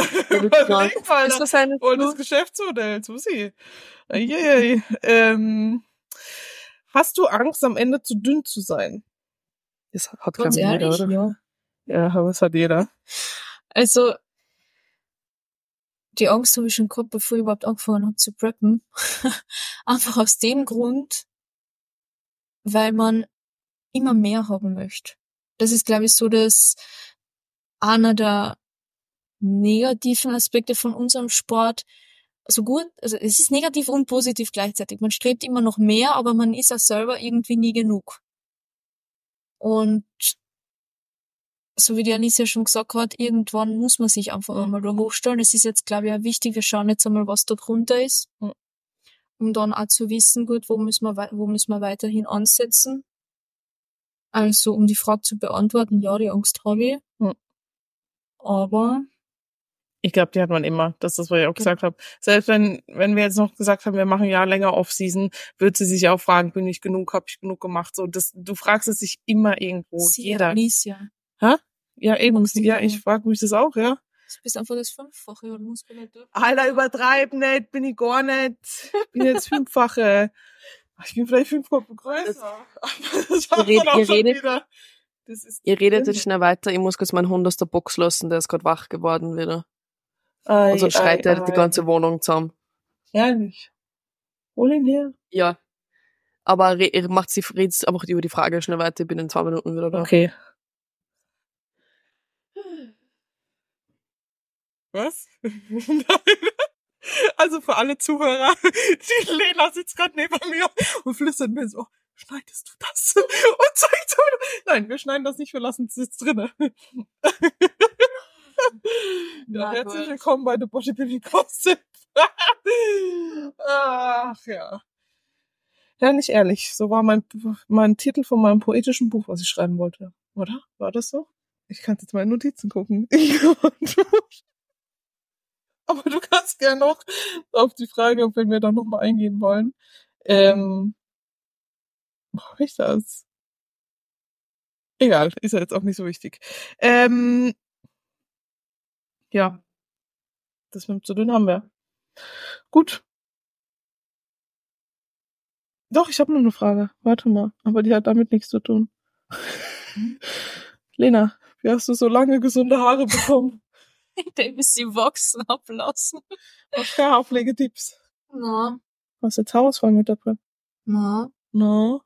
Ist das eine Und das Geschäftsmodell, Susi. Eieiei. Ähm, hast du Angst, am Ende zu dünn zu sein? Das hat Ganz glaube ich jeder, oder? ja. Ja, aber das hat jeder. Also, die Angst habe ich schon gehabt, bevor ich überhaupt angefangen habe zu preppen. Einfach aus dem Grund, weil man immer mehr haben möchte. Das ist, glaube ich, so dass einer der negativen Aspekte von unserem Sport. So gut, also es ist negativ und positiv gleichzeitig. Man strebt immer noch mehr, aber man ist auch selber irgendwie nie genug. Und so wie die Alicia schon gesagt hat, irgendwann muss man sich einfach mhm. einmal da hochstellen. Es ist jetzt, glaube ich, auch wichtig, wir schauen jetzt einmal, was da drunter ist. Mhm. Um dann auch zu wissen, gut, wo müssen wir, wo müssen wir weiterhin ansetzen. Also, um die Frage zu beantworten, ja, die Angst habe ich. Mhm. Aber ich glaube, die hat man immer. Das ist das, was ich auch gesagt habe. Selbst wenn, wenn wir jetzt noch gesagt haben, wir machen ja länger Off-Season, wird sie sich auch fragen, bin ich genug, habe ich genug gemacht? So, das, du fragst es sich immer irgendwo. Sie Jeder. Alicia. Hä? Ja, eben. Ja, ich frage mich das auch, ja. Du bist einfach das Fünffache und Muskulatur. Alter, übertreib nicht, bin ich gar nicht. Bin jetzt Fünffache. Ich bin vielleicht fünfmal größer. Das, das ihr, red, ihr redet, ihr redet jetzt schnell weiter. Ich muss kurz meinen Hund aus der Box lassen, der ist gerade wach geworden wieder. Ei, und sonst schreit er die ganze Wohnung zusammen. Ehrlich? Hol ihn her. Ja. Aber re macht sie, redet einfach über die Frage schnell weiter. Ich bin in zwei Minuten wieder da. Okay. Was? also für alle Zuhörer, die Lena sitzt gerade neben mir und flüstert mir so, schneidest du das? Und zeigt so, nein, wir schneiden das nicht, wir lassen es jetzt drinne. ja, herzlich willkommen bei The Bodybuilding Gossip. Ach ja. Ja, nicht ehrlich. So war mein, mein Titel von meinem poetischen Buch, was ich schreiben wollte. Oder? War das so? Ich kann jetzt meine Notizen gucken. Aber du kannst gerne noch auf die Frage, ob wir da nochmal eingehen wollen. Ähm, wo hab ich das? Egal, ist ja jetzt auch nicht so wichtig. Ähm, ja, das mit zu dünn haben wir. Gut. Doch, ich habe nur eine Frage. Warte mal, aber die hat damit nichts zu tun. Lena, wie hast du so lange gesunde Haare bekommen? indem ich sie wachsen hab lassen. Keine Haarpflegetipps? Na. Hast du jetzt Haarausfall mit Prep? Na. Na.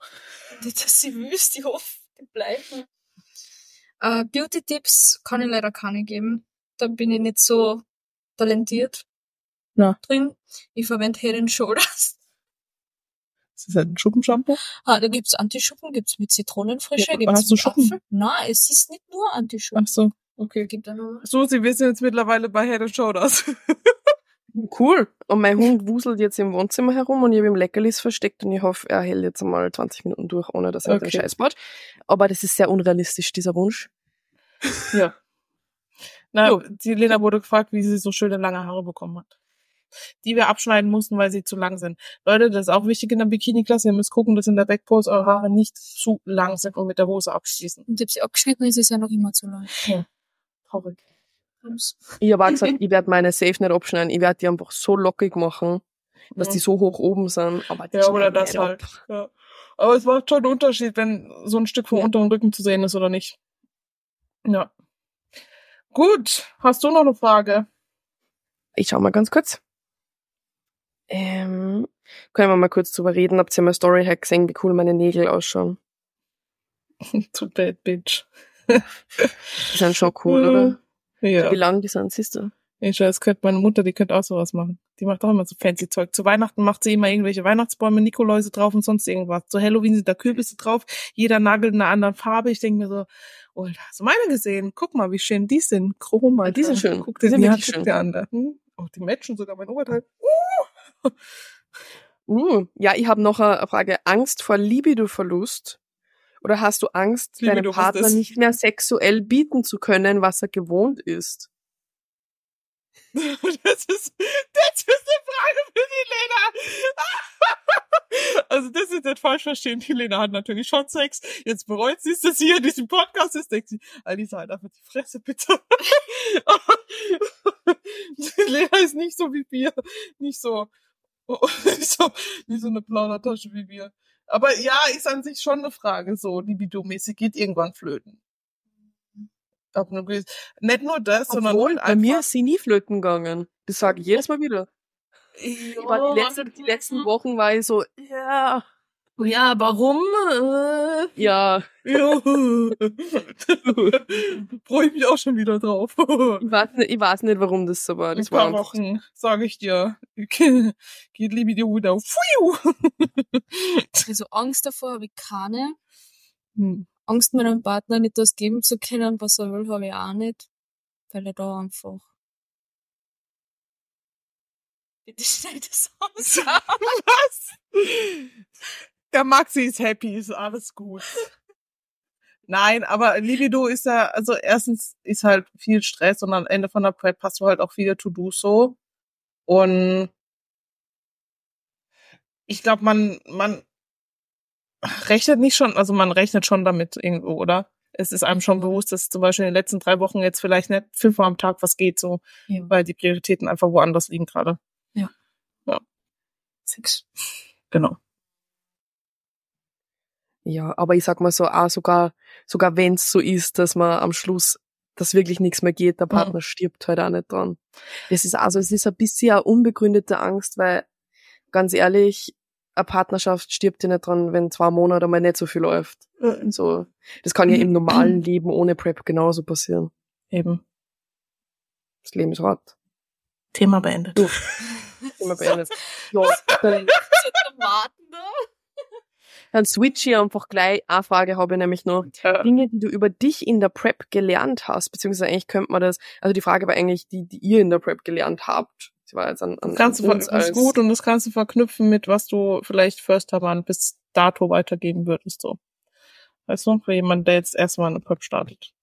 Nicht, dass sie wüsst, ich hoffe, die bleiben. Äh, Beauty-Tipps kann ich leider keine geben. Da bin ich nicht so talentiert Na. drin. Ich verwende Head Shoulders. Ist das halt ein Schuppenshampoo? Ah, da gibt's Antischuppen, gibt's mit Zitronenfrische, Ja, gibt's hast du mit Schuppen? Apfel. Nein, es ist nicht nur Antischuppen. Ach so, okay. Gibt? So, Sie wissen jetzt mittlerweile bei Head and Shoulders. Cool. Und mein Hund wuselt jetzt im Wohnzimmer herum und ich habe ihm Leckerlis versteckt und ich hoffe, er hält jetzt mal 20 Minuten durch, ohne dass er Okay. den Scheiß baut. Aber das ist sehr unrealistisch, dieser Wunsch. ja. Na, Jo. die Lena wurde gefragt, wie sie so schöne lange Haare bekommen hat. Die wir abschneiden mussten, weil sie zu lang sind. Leute, das ist auch wichtig in der Bikini-Klasse. Ihr müsst gucken, dass in der Backpose eure Haare nicht zu lang sind und mit der Hose abschließen. Und ich hab sie abgeschnitten, ist es ja noch immer zu lang. Traurig. Haben's. Ich habe auch gesagt, ich werde meine Safe nicht abschneiden. Ich werde die einfach so lockig machen, dass die so hoch oben sind. Aber die Ja, oder das nicht halt. Ja. Aber es macht schon einen Unterschied, wenn so ein Stück vom Ja. unteren Rücken zu sehen ist oder nicht. Ja. Gut. Hast du noch eine Frage? Ich schau mal ganz kurz. Ähm, können wir mal kurz drüber reden? Habt ihr mal Storyhack gesehen, wie cool meine Nägel ausschauen? Too bad, bitch. Die sind schon cool, oder? Ja. Wie lang die sind, siehst du? Ich weiß, könnte meine Mutter, die könnte auch sowas machen. Die macht auch immer so fancy Zeug. Zu Weihnachten macht sie immer irgendwelche Weihnachtsbäume, Nikoläuse drauf und sonst irgendwas. Zu Halloween sind da Kürbisse drauf. Jeder Nagel in einer anderen Farbe. Ich denke mir so, oh, hast du meine gesehen? Guck mal, wie schön die sind. Chrom, Alter. die sind schön. Guck Die dir sind die, guck schön. dir an. da. Hm? Oh, die matchen sogar mein Oberteil. Uh, ja, ich habe noch eine Frage. Angst vor Libido-Verlust? Oder hast du Angst, Libido, deinem Partner nicht mehr sexuell bieten zu können, was er gewohnt ist? Das ist, das ist eine Frage für die Lena. Also das ist nicht falsch verstehen. Die Lena hat natürlich schon Sex. Jetzt bereut sie es, dass sie hier in diesem Podcast ist. Denkt sie, Alisa, halt einfach die Fresse, bitte. die Lena ist nicht so wie wir. Nicht so, so, nicht so eine Plaudertasche wie wir. Aber ja, ist an sich schon eine Frage, so libido-mäßig geht irgendwann flöten. Nicht nur das, sondern Obwohl, auch bei mir ist sie nie flöten gegangen. Das sage ich jedes Mal wieder. War die, letzten, die letzten Wochen war ich so, ja. Ja, warum? Äh, Ja, Ja. Freue ich mich auch schon wieder drauf. ich weiß nicht, ich weiß nicht warum das so war. In Das ein war paar einfach, Wochen, sage ich dir, geht Libido wieder. Fuiu. also Angst davor habe ich keine. Hm. Angst, meinem Partner nicht das geben zu können, was er will, habe ich auch nicht. Weil er da einfach. Bitte schneid das aus. Was? Der Maxi ist happy, ist alles gut. Nein, aber Libido ist ja, also erstens ist halt viel Stress und am Ende von der Prep hast du halt auch viele To-Dos so. Und ich glaube, man, man rechnet nicht schon, also man rechnet schon damit irgendwo, oder? Es ist einem schon bewusst, dass zum Beispiel in den letzten drei Wochen jetzt vielleicht nicht fünfmal am Tag was geht, so, Ja. weil die Prioritäten einfach woanders liegen gerade. Ja. Ja. Six. Genau. Ja, aber ich sag mal so, auch sogar, sogar wenn's so ist, dass man am Schluss, dass wirklich nichts mehr geht, der Partner stirbt halt auch nicht dran. Das ist also, es ist ein bisschen eine unbegründete Angst, weil, ganz ehrlich, eine Partnerschaft stirbt ja nicht dran, wenn zwei Monate mal nicht so viel läuft. So, das kann ja im normalen Leben ohne Prep genauso passieren. Eben. Das Leben ist hart. Thema beendet. Immer beendet. Ja, dann, Tomaten da? Dann switch ich einfach gleich. Eine Frage habe ich nämlich noch. Dinge, die du über dich in der Prep gelernt hast, beziehungsweise eigentlich könnte man das, also die Frage war eigentlich, die, die ihr in der Prep gelernt habt. Sie war jetzt an, an Das kannst du uns das ist gut und das kannst du verknüpfen mit, was du vielleicht Förstermann bis dato weitergeben würdest, so. Weißt du, für jemanden, der jetzt erstmal eine Prep startet.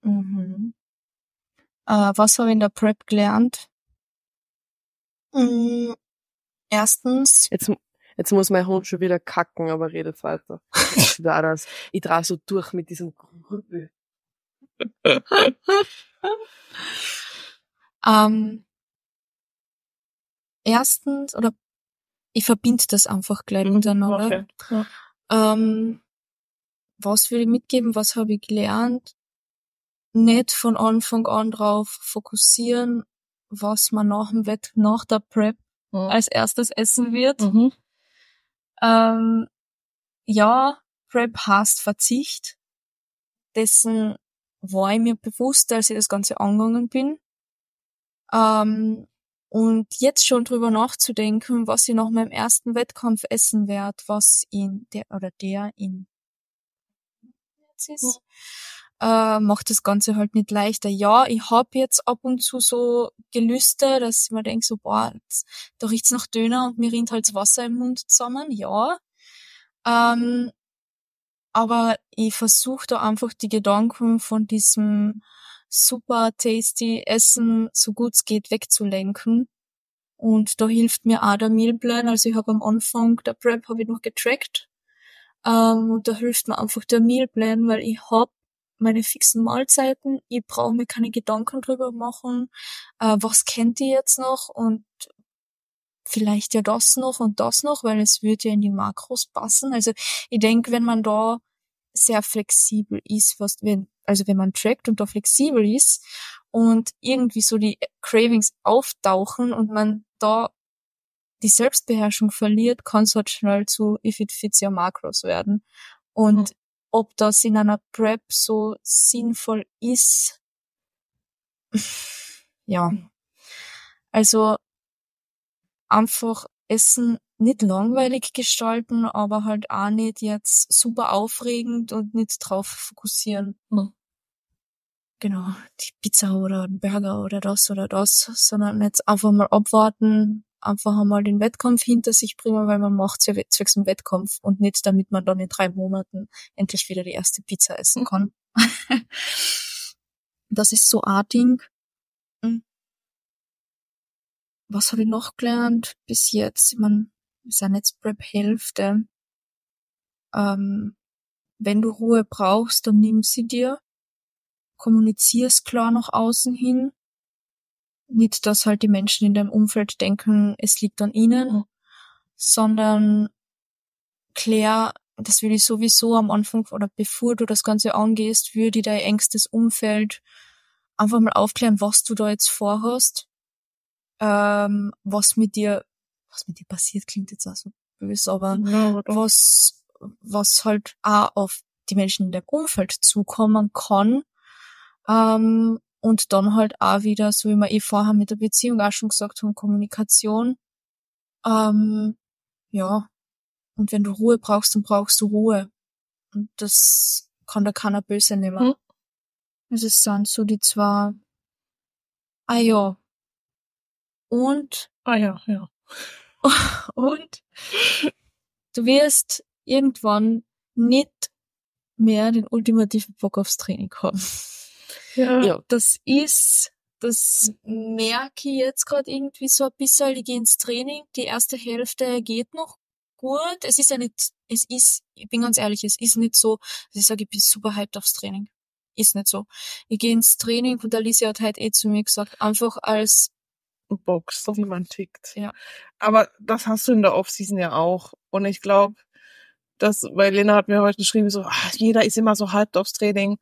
Mhm. Äh, was habe ich in der Prep gelernt? Mm, erstens, Jetzt, jetzt muss mein Hund schon wieder kacken, aber redet weiter. da das. Ich trage so durch mit diesem Grübel. ähm, erstens, oder ich verbinde das einfach gleich miteinander. Okay. Ja. Ähm, was will ich mitgeben? Was habe ich gelernt? Nicht von Anfang an drauf fokussieren, was man nach dem Wett, nach der Prep als erstes essen wird. Mhm. Ähm, ja, Prep heißt Verzicht. Dessen war ich mir bewusst, als ich das Ganze angegangen bin. Ähm, und jetzt schon drüber nachzudenken, was ich nach meinem ersten Wettkampf essen werde, was in der oder der in jetzt ist, äh, macht das Ganze halt nicht leichter. Ja, ich hab jetzt ab und zu so Gelüste, dass ich mir denke, so, boah, jetzt, da riecht's nach Döner und mir rinnt halt das Wasser im Mund zusammen, ja. Ähm, aber ich versuche da einfach die Gedanken von diesem super tasty Essen so gut es geht wegzulenken. Und da hilft mir auch der Mealplan. Also ich habe am Anfang der Prep habe ich noch getrackt. Ähm, und da hilft mir einfach der Mealplan, weil ich hab meine fixen Mahlzeiten. Ich brauche mir keine Gedanken drüber machen, äh, was kennt ihr jetzt noch und vielleicht ja das noch und das noch, weil es wird ja in die Makros passen. Also ich denke, wenn man da sehr flexibel ist, was wenn also wenn man trackt und da flexibel ist und irgendwie so die Cravings auftauchen und man da die Selbstbeherrschung verliert, kann es halt schnell zu if it fits your macros werden. Und Mhm. Ob das in einer Prep so sinnvoll ist, ja. Also einfach Essen nicht langweilig gestalten, aber halt auch nicht jetzt super aufregend und nicht drauf fokussieren. Mhm. Genau, die Pizza oder ein Burger oder das oder das, sondern jetzt einfach mal abwarten, einfach einmal den Wettkampf hinter sich bringen, weil man macht's ja zwecks dem Wettkampf und nicht damit man dann in drei Monaten endlich wieder die erste Pizza essen kann. das ist so ein Ding. Hm. Was habe ich noch gelernt bis jetzt? Ich mein, wir sind jetzt Prep-Hälfte. Ähm, wenn du Ruhe brauchst, dann nimm sie dir. Kommunizier's klar nach außen hin. Nicht, dass halt die Menschen in deinem Umfeld denken, es liegt an ihnen, Mhm. sondern klär, das will ich sowieso am Anfang oder bevor du das Ganze angehst, würde ich dein engstes Umfeld einfach mal aufklären, was du da jetzt vorhast ähm, was mit dir, was mit dir passiert, klingt jetzt auch so böse, aber Ja, was, was halt auch auf die Menschen in deinem Umfeld zukommen kann. Ähm, und dann halt auch wieder, so wie wir eh vorher mit der Beziehung auch schon gesagt haben, Kommunikation. Ähm, ja. Und wenn du Ruhe brauchst, dann brauchst du Ruhe. Und das kann da keiner böse nehmen. Hm. Also es sind so die zwei. Ah ja. Und Ah ja, ja. und du wirst irgendwann nicht mehr den ultimativen Bock aufs Training haben. Ja. Ja. Das ist, das merke ich jetzt gerade irgendwie so ein bisschen. Ich gehe ins Training, die erste Hälfte geht noch gut. Es ist ja nicht, es ist, ich bin ganz ehrlich, es ist nicht so, dass ich sage, ich bin super hyped aufs Training. Ist nicht so. Ich gehe ins Training und Alicia hat heute eh zu mir gesagt, einfach als, Box, die man tickt. Ja. Aber das hast du in der Offseason ja auch. Und ich glaube, dass, weil Lena hat mir heute geschrieben, so, ach, jeder ist immer so halb aufs Training.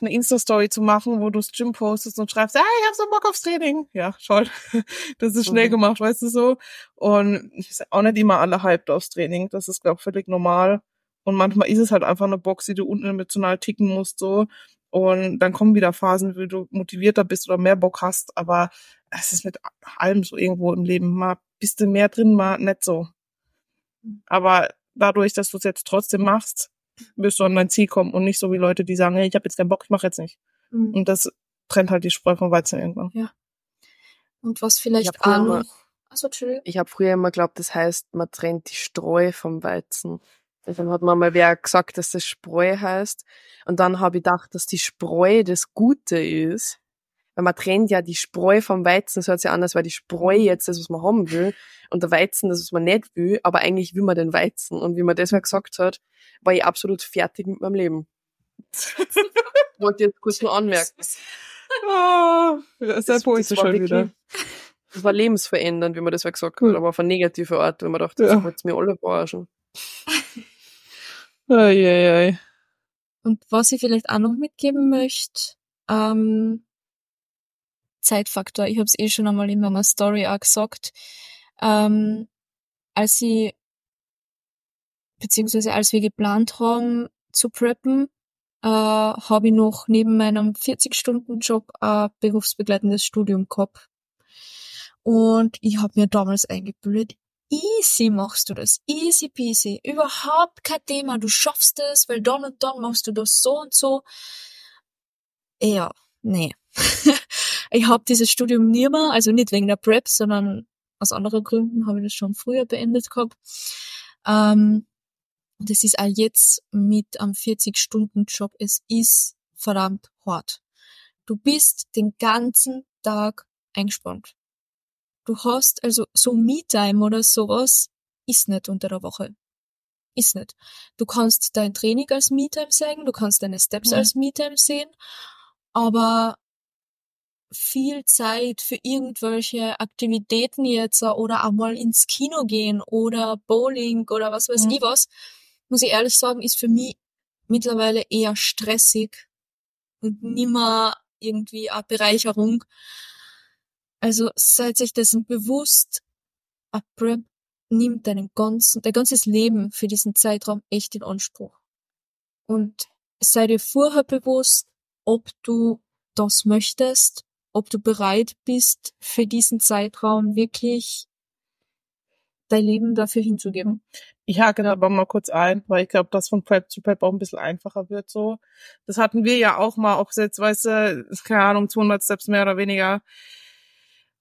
Eine Insta-Story zu machen, wo du das Gym postest und schreibst, ah, ich hab so Bock aufs Training. Ja, schon. Das ist schnell Mhm. gemacht, weißt du so. Und ich sag auch nicht immer alle halb aufs Training. Das ist, glaube ich, völlig normal. Und manchmal ist es halt einfach eine Box, die du unemotional ticken musst, so. Und dann kommen wieder Phasen, wo du motivierter bist oder mehr Bock hast. Aber es ist mit allem so irgendwo im Leben. Mal bist du mehr drin, mal nicht so. Aber dadurch, dass du es jetzt trotzdem machst, wirst du an dein Ziel kommen und nicht so wie Leute, die sagen, hey, ich habe jetzt keinen Bock, ich mache jetzt nicht. Und das trennt halt die Spreu vom Weizen irgendwann. und was vielleicht auch also. Ich habe früher immer geglaubt, das heißt, man trennt die Streu vom Weizen. Und Dann hat man mal wer gesagt, dass das Spreu heißt. Und dann habe ich gedacht, dass die Spreu das Gute ist. Weil man trennt ja die Spreu vom Weizen, das hört sich an, als wäre die Spreu jetzt das, was man haben will, und der Weizen das, was man nicht will, aber eigentlich will man den Weizen. Und wie man das mal gesagt hat, war ich absolut fertig mit meinem Leben. Wollte jetzt kurz nur anmerken. Oh, Das- poetisch das war schon wirklich- wieder. Das war lebensverändernd, wie man das mal gesagt hat, aber auf eine negative Art, wenn man dachte, Ja. das wollt's mir alle verarschen. Eieiei. Und was ich vielleicht auch noch mitgeben möchte, ähm, Zeitfaktor. Ich habe es eh schon einmal in meiner Story auch gesagt. Ähm, als ich, beziehungsweise als wir geplant haben zu preppen, äh, habe ich noch neben meinem 40-Stunden-Job ein berufsbegleitendes Studium gehabt. Und ich habe mir damals eingebildet, easy machst du das, easy peasy, überhaupt kein Thema, du schaffst es, weil dann und dann machst du das so und so. Ja, nee. ich habe dieses Studium nie mehr, also nicht wegen der Prep, sondern aus anderen Gründen habe ich das schon früher beendet gehabt. Ähm, das ist auch jetzt mit am 40-Stunden-Job. Es ist verdammt hart. Du bist den ganzen Tag eingespannt. Du hast also so Me-Time oder sowas ist nicht unter der Woche. Ist nicht. Du kannst dein Training als Me-Time sehen, du kannst deine Steps Mhm. als Me-Time sehen, aber viel Zeit für irgendwelche Aktivitäten jetzt oder auch mal ins Kino gehen oder Bowling oder was weiß Mhm. ich was, muss ich ehrlich sagen, ist für mich mittlerweile eher stressig und nimmer irgendwie eine Bereicherung. Also seid sich dessen bewusst, a Prep nimmt deinen ganzen, dein ganzes Leben für diesen Zeitraum echt in Anspruch. Und sei dir vorher bewusst, ob du das möchtest, ob du bereit bist, für diesen Zeitraum wirklich dein Leben dafür hinzugeben. Ich hake da aber mal kurz ein, weil ich glaube, dass von Prep zu Prep auch ein bisschen einfacher wird so. Das hatten wir ja auch mal, ob es jetzt, weißt du, ist keine Ahnung, 200 Steps mehr oder weniger,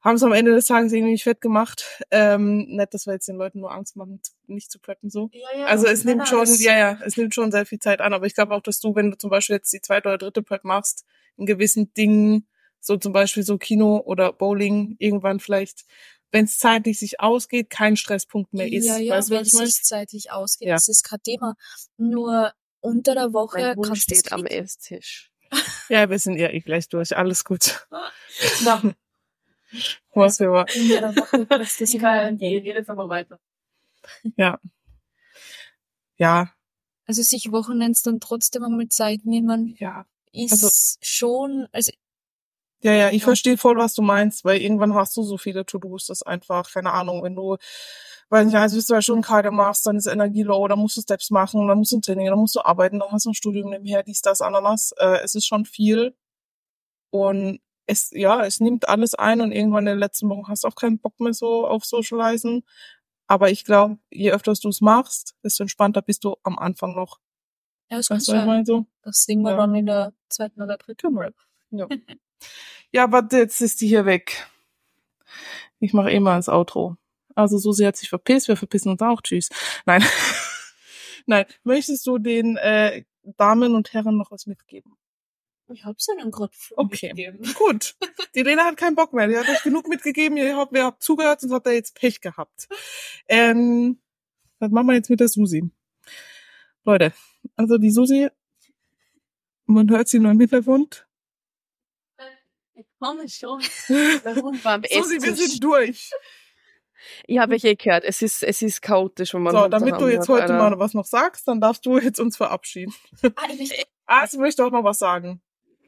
haben es am Ende des Tages irgendwie nicht fett gemacht. Ähm, nicht, dass wir jetzt den Leuten nur Angst machen, nicht zu preppen so. Ja, ja, Also es nimmt schon, das- ja, ja, es nimmt schon sehr viel Zeit an, aber ich glaube auch, dass du, wenn du zum Beispiel jetzt die zweite oder dritte Prep machst, in gewissen Dingen, so zum Beispiel so Kino oder Bowling, irgendwann vielleicht, wenn es zeitlich sich ausgeht, kein Stresspunkt mehr ist. Ja, ja, weißt wenn es sich zeitlich ausgeht, Ja. das ist kein Thema. Nur unter der Woche Mein kannst du steht am Esstisch. Ja, wir sind ja eh gleich durch, alles gut. Na, Was wir war. unter der Woche kannst du das jedes Mal weiter. Ja, Also sich Wochenends dann trotzdem einmal Zeit nehmen, ja. ist Also- schon, also Ja, ja, ich verstehe voll, was du meinst, weil irgendwann hast du so viele To-Dos, das einfach, keine Ahnung, wenn du, weil nicht, also bis du zwei Stunden Karte machst, dann ist Energie low, dann musst du Steps machen, dann musst du Training, dann musst du arbeiten, dann hast du ein Studium nebenher, dies, das, Ananas. Äh, es ist schon viel. Und es, ja, es nimmt alles ein und irgendwann in den letzten Wochen hast du auch keinen Bock mehr so auf Socializen. Aber ich glaube, je öfter du es machst, desto entspannter bist du am Anfang noch. Ja, das Weißt du, ich meine so? Das singen wir Ja. dann in der zweiten oder dritten Rap. Ja. ja, warte, jetzt ist die hier weg. Ich mache eh mal das Outro. Also Susi hat sich verpisst, wir verpissen uns auch. Tschüss. Nein. Nein. Möchtest du den äh, Damen und Herren noch was mitgeben? Ich hab's ja dann gerade Okay. Gut. Die Lena hat keinen Bock mehr. Die hat euch genug mitgegeben. Ihr habt, ihr habt zugehört und habt da jetzt Pech gehabt. Ähm, was machen wir jetzt mit der Susi? Leute, also die Susi, man hört sie nur im Hintergrund. Ich komme schon. Warum war am Susi, wir Esstisch? sind durch. Ich habe euch eh gehört, es ist, es ist chaotisch, wenn man So, damit du jetzt heute mal was noch sagst, dann darfst du jetzt uns verabschieden. Ah, ich möchte- Ah, sie möchte auch noch was sagen.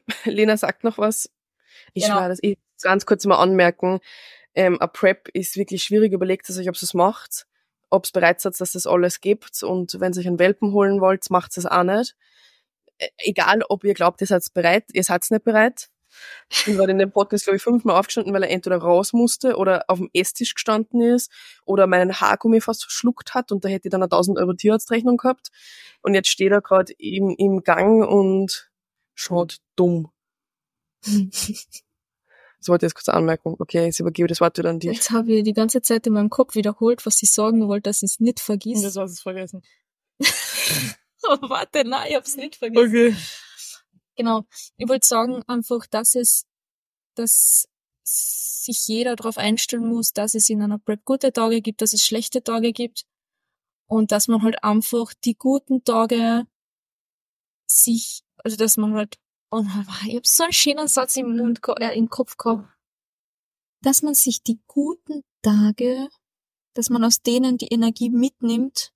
Lena sagt noch was. Ich Genau. genau. das ich ganz kurz mal anmerken. Ähm, a Prep ist wirklich schwierig. Überlegt es euch, ob es macht, ob es bereit seid, dass das alles gibt. Und wenn ihr euch einen Welpen holen wollt, macht es auch nicht. Äh, egal, ob ihr glaubt, ihr seid bereit, ihr seid nicht bereit. Ich gerade in dem Podcast, glaube ich, fünfmal aufgestanden, weil er entweder raus musste oder auf dem Esstisch gestanden ist oder meinen Haargummi fast verschluckt hat und da hätte ich dann eine 1000 Euro Tierarztrechnung gehabt. Und jetzt steht er gerade im, im Gang und schaut dumm. So wollte ich jetzt kurz anmerken. Okay, jetzt übergebe das Wort wieder an dich. Jetzt habe ich die ganze Zeit in meinem Kopf wiederholt, was ich sagen wollte, dass ich es nicht Und vergisst. das hast du vergessen. Aber warte, nein, ich hab's nicht vergessen. Okay. Genau. Ich wollte sagen einfach, dass es, dass sich jeder darauf einstellen muss, dass es in einer Prep gute Tage gibt, dass es schlechte Tage gibt und dass man halt einfach die guten Tage sich, also dass man halt, oh, ich hab so einen schönen Satz im Mund, äh, im Kopf gehabt, dass man sich die guten Tage, dass man aus denen die Energie mitnimmt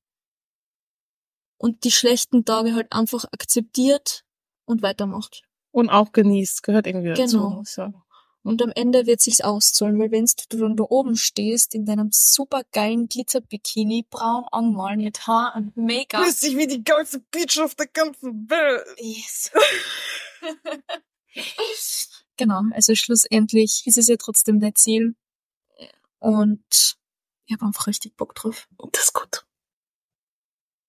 und die schlechten Tage halt einfach akzeptiert und weitermacht. Und auch genießt, gehört irgendwie dazu. Genau. ich sagen. Und am Ende wird sich's auszahlen, weil wenn du dann da oben stehst, in deinem supergeilen Glitzerbikini, braun angemalt, Haar und Make-up. Fühlst dich wie die geilste Beach auf der ganzen Welt. Yes. genau, also schlussendlich ist es ja trotzdem dein Ziel. Und ich habe einfach richtig Bock drauf. Das ist gut.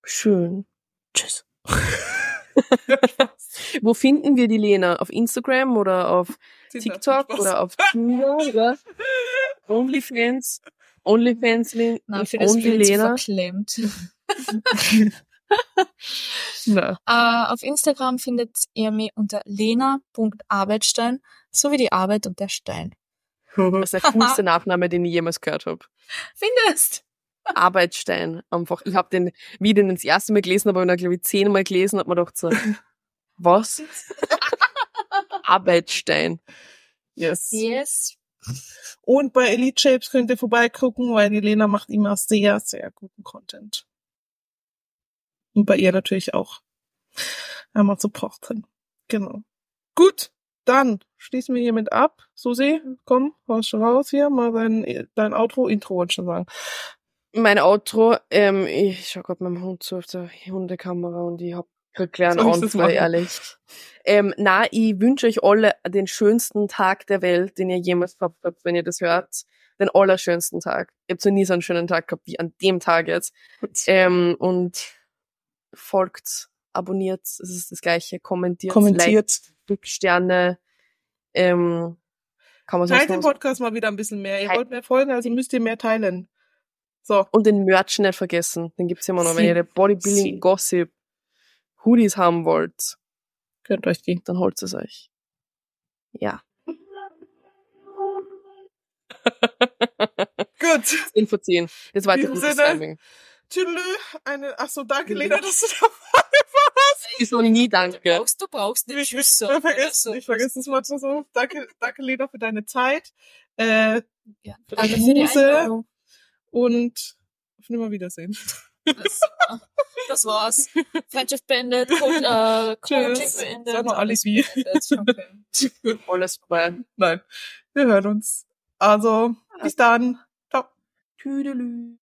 Schön. Tschüss. Wo finden wir die Lena? Auf Instagram oder auf TikTok Spaß. oder auf Tinder oder OnlyFans? OnlyFans das Only Lena. verklemmt. Na. Äh, auf Instagram findet ihr mich unter lena.arbeitstein, sowie die Arbeit und der Stein. Das ist der coolste Nachname, den ich jemals gehört habe. Findest? Arbeitsstein. Einfach. Ich habe den, wie ich den das erste Mal gelesen habe, habe ich glaube ich zehnmal gelesen, hat man gedacht so, was? Arbeitsstein. Yes. Yes. Und bei Elite Shapes könnt ihr vorbeigucken, weil die Lena macht immer sehr, sehr guten Content. Und bei ihr natürlich auch. Einmal supporten. Genau. Gut, dann schließen wir hiermit ab. Susi, komm, raus schon raus hier, mal dein, dein Outro, Intro wollte ich schon sagen. Mein Outro, ähm, ich schau gerade meinem Hund zu auf der Hundekamera und ich hab kleinen Soll ich das Anfall, ehrlich. Ähm, na, ich wünsche euch alle den schönsten Tag der Welt, den ihr jemals gehabt habt, wenn ihr das hört. Den allerschönsten Tag. Ihr habt noch nie so einen schönen Tag gehabt wie an dem Tag jetzt. Ähm, und folgt, abonniert, es ist das gleiche, kommentiert, Kommentiert. liked, Sterne, ähm, kann man Teilt den Podcast mal wieder ein bisschen mehr. Ihr wollt mehr folgen, also müsst ihr mehr teilen. So. Und den Merch nicht vergessen. Den gibt's immer noch. Wenn Sie- ihr den Bodybuilding Sie- Gossip Hoodies haben wollt, Gönnt euch die. dann holt es euch. Ja. Gut. 10 von 10. Das war In jetzt gutes Sinne. Timing. Tschüss. Eine, ach so, danke. Lena, dass du dabei warst. Noch nie danke. Brauchst du brauchst nicht Ich, Tschüss ich vergesse, ich vergesse es mal so. Danke, danke, Lena, für deine Zeit. Äh, Ja. für deine Danke für die Muse Einladung. Und auf Nimmerwiedersehen. Das, das war's. Freundschaft beendet, Co äh, beendet. Sag noch alles beendet. Okay. Alles vorbei. Nein, wir hören uns. Also, bis dann. Ciao. Tüdelü.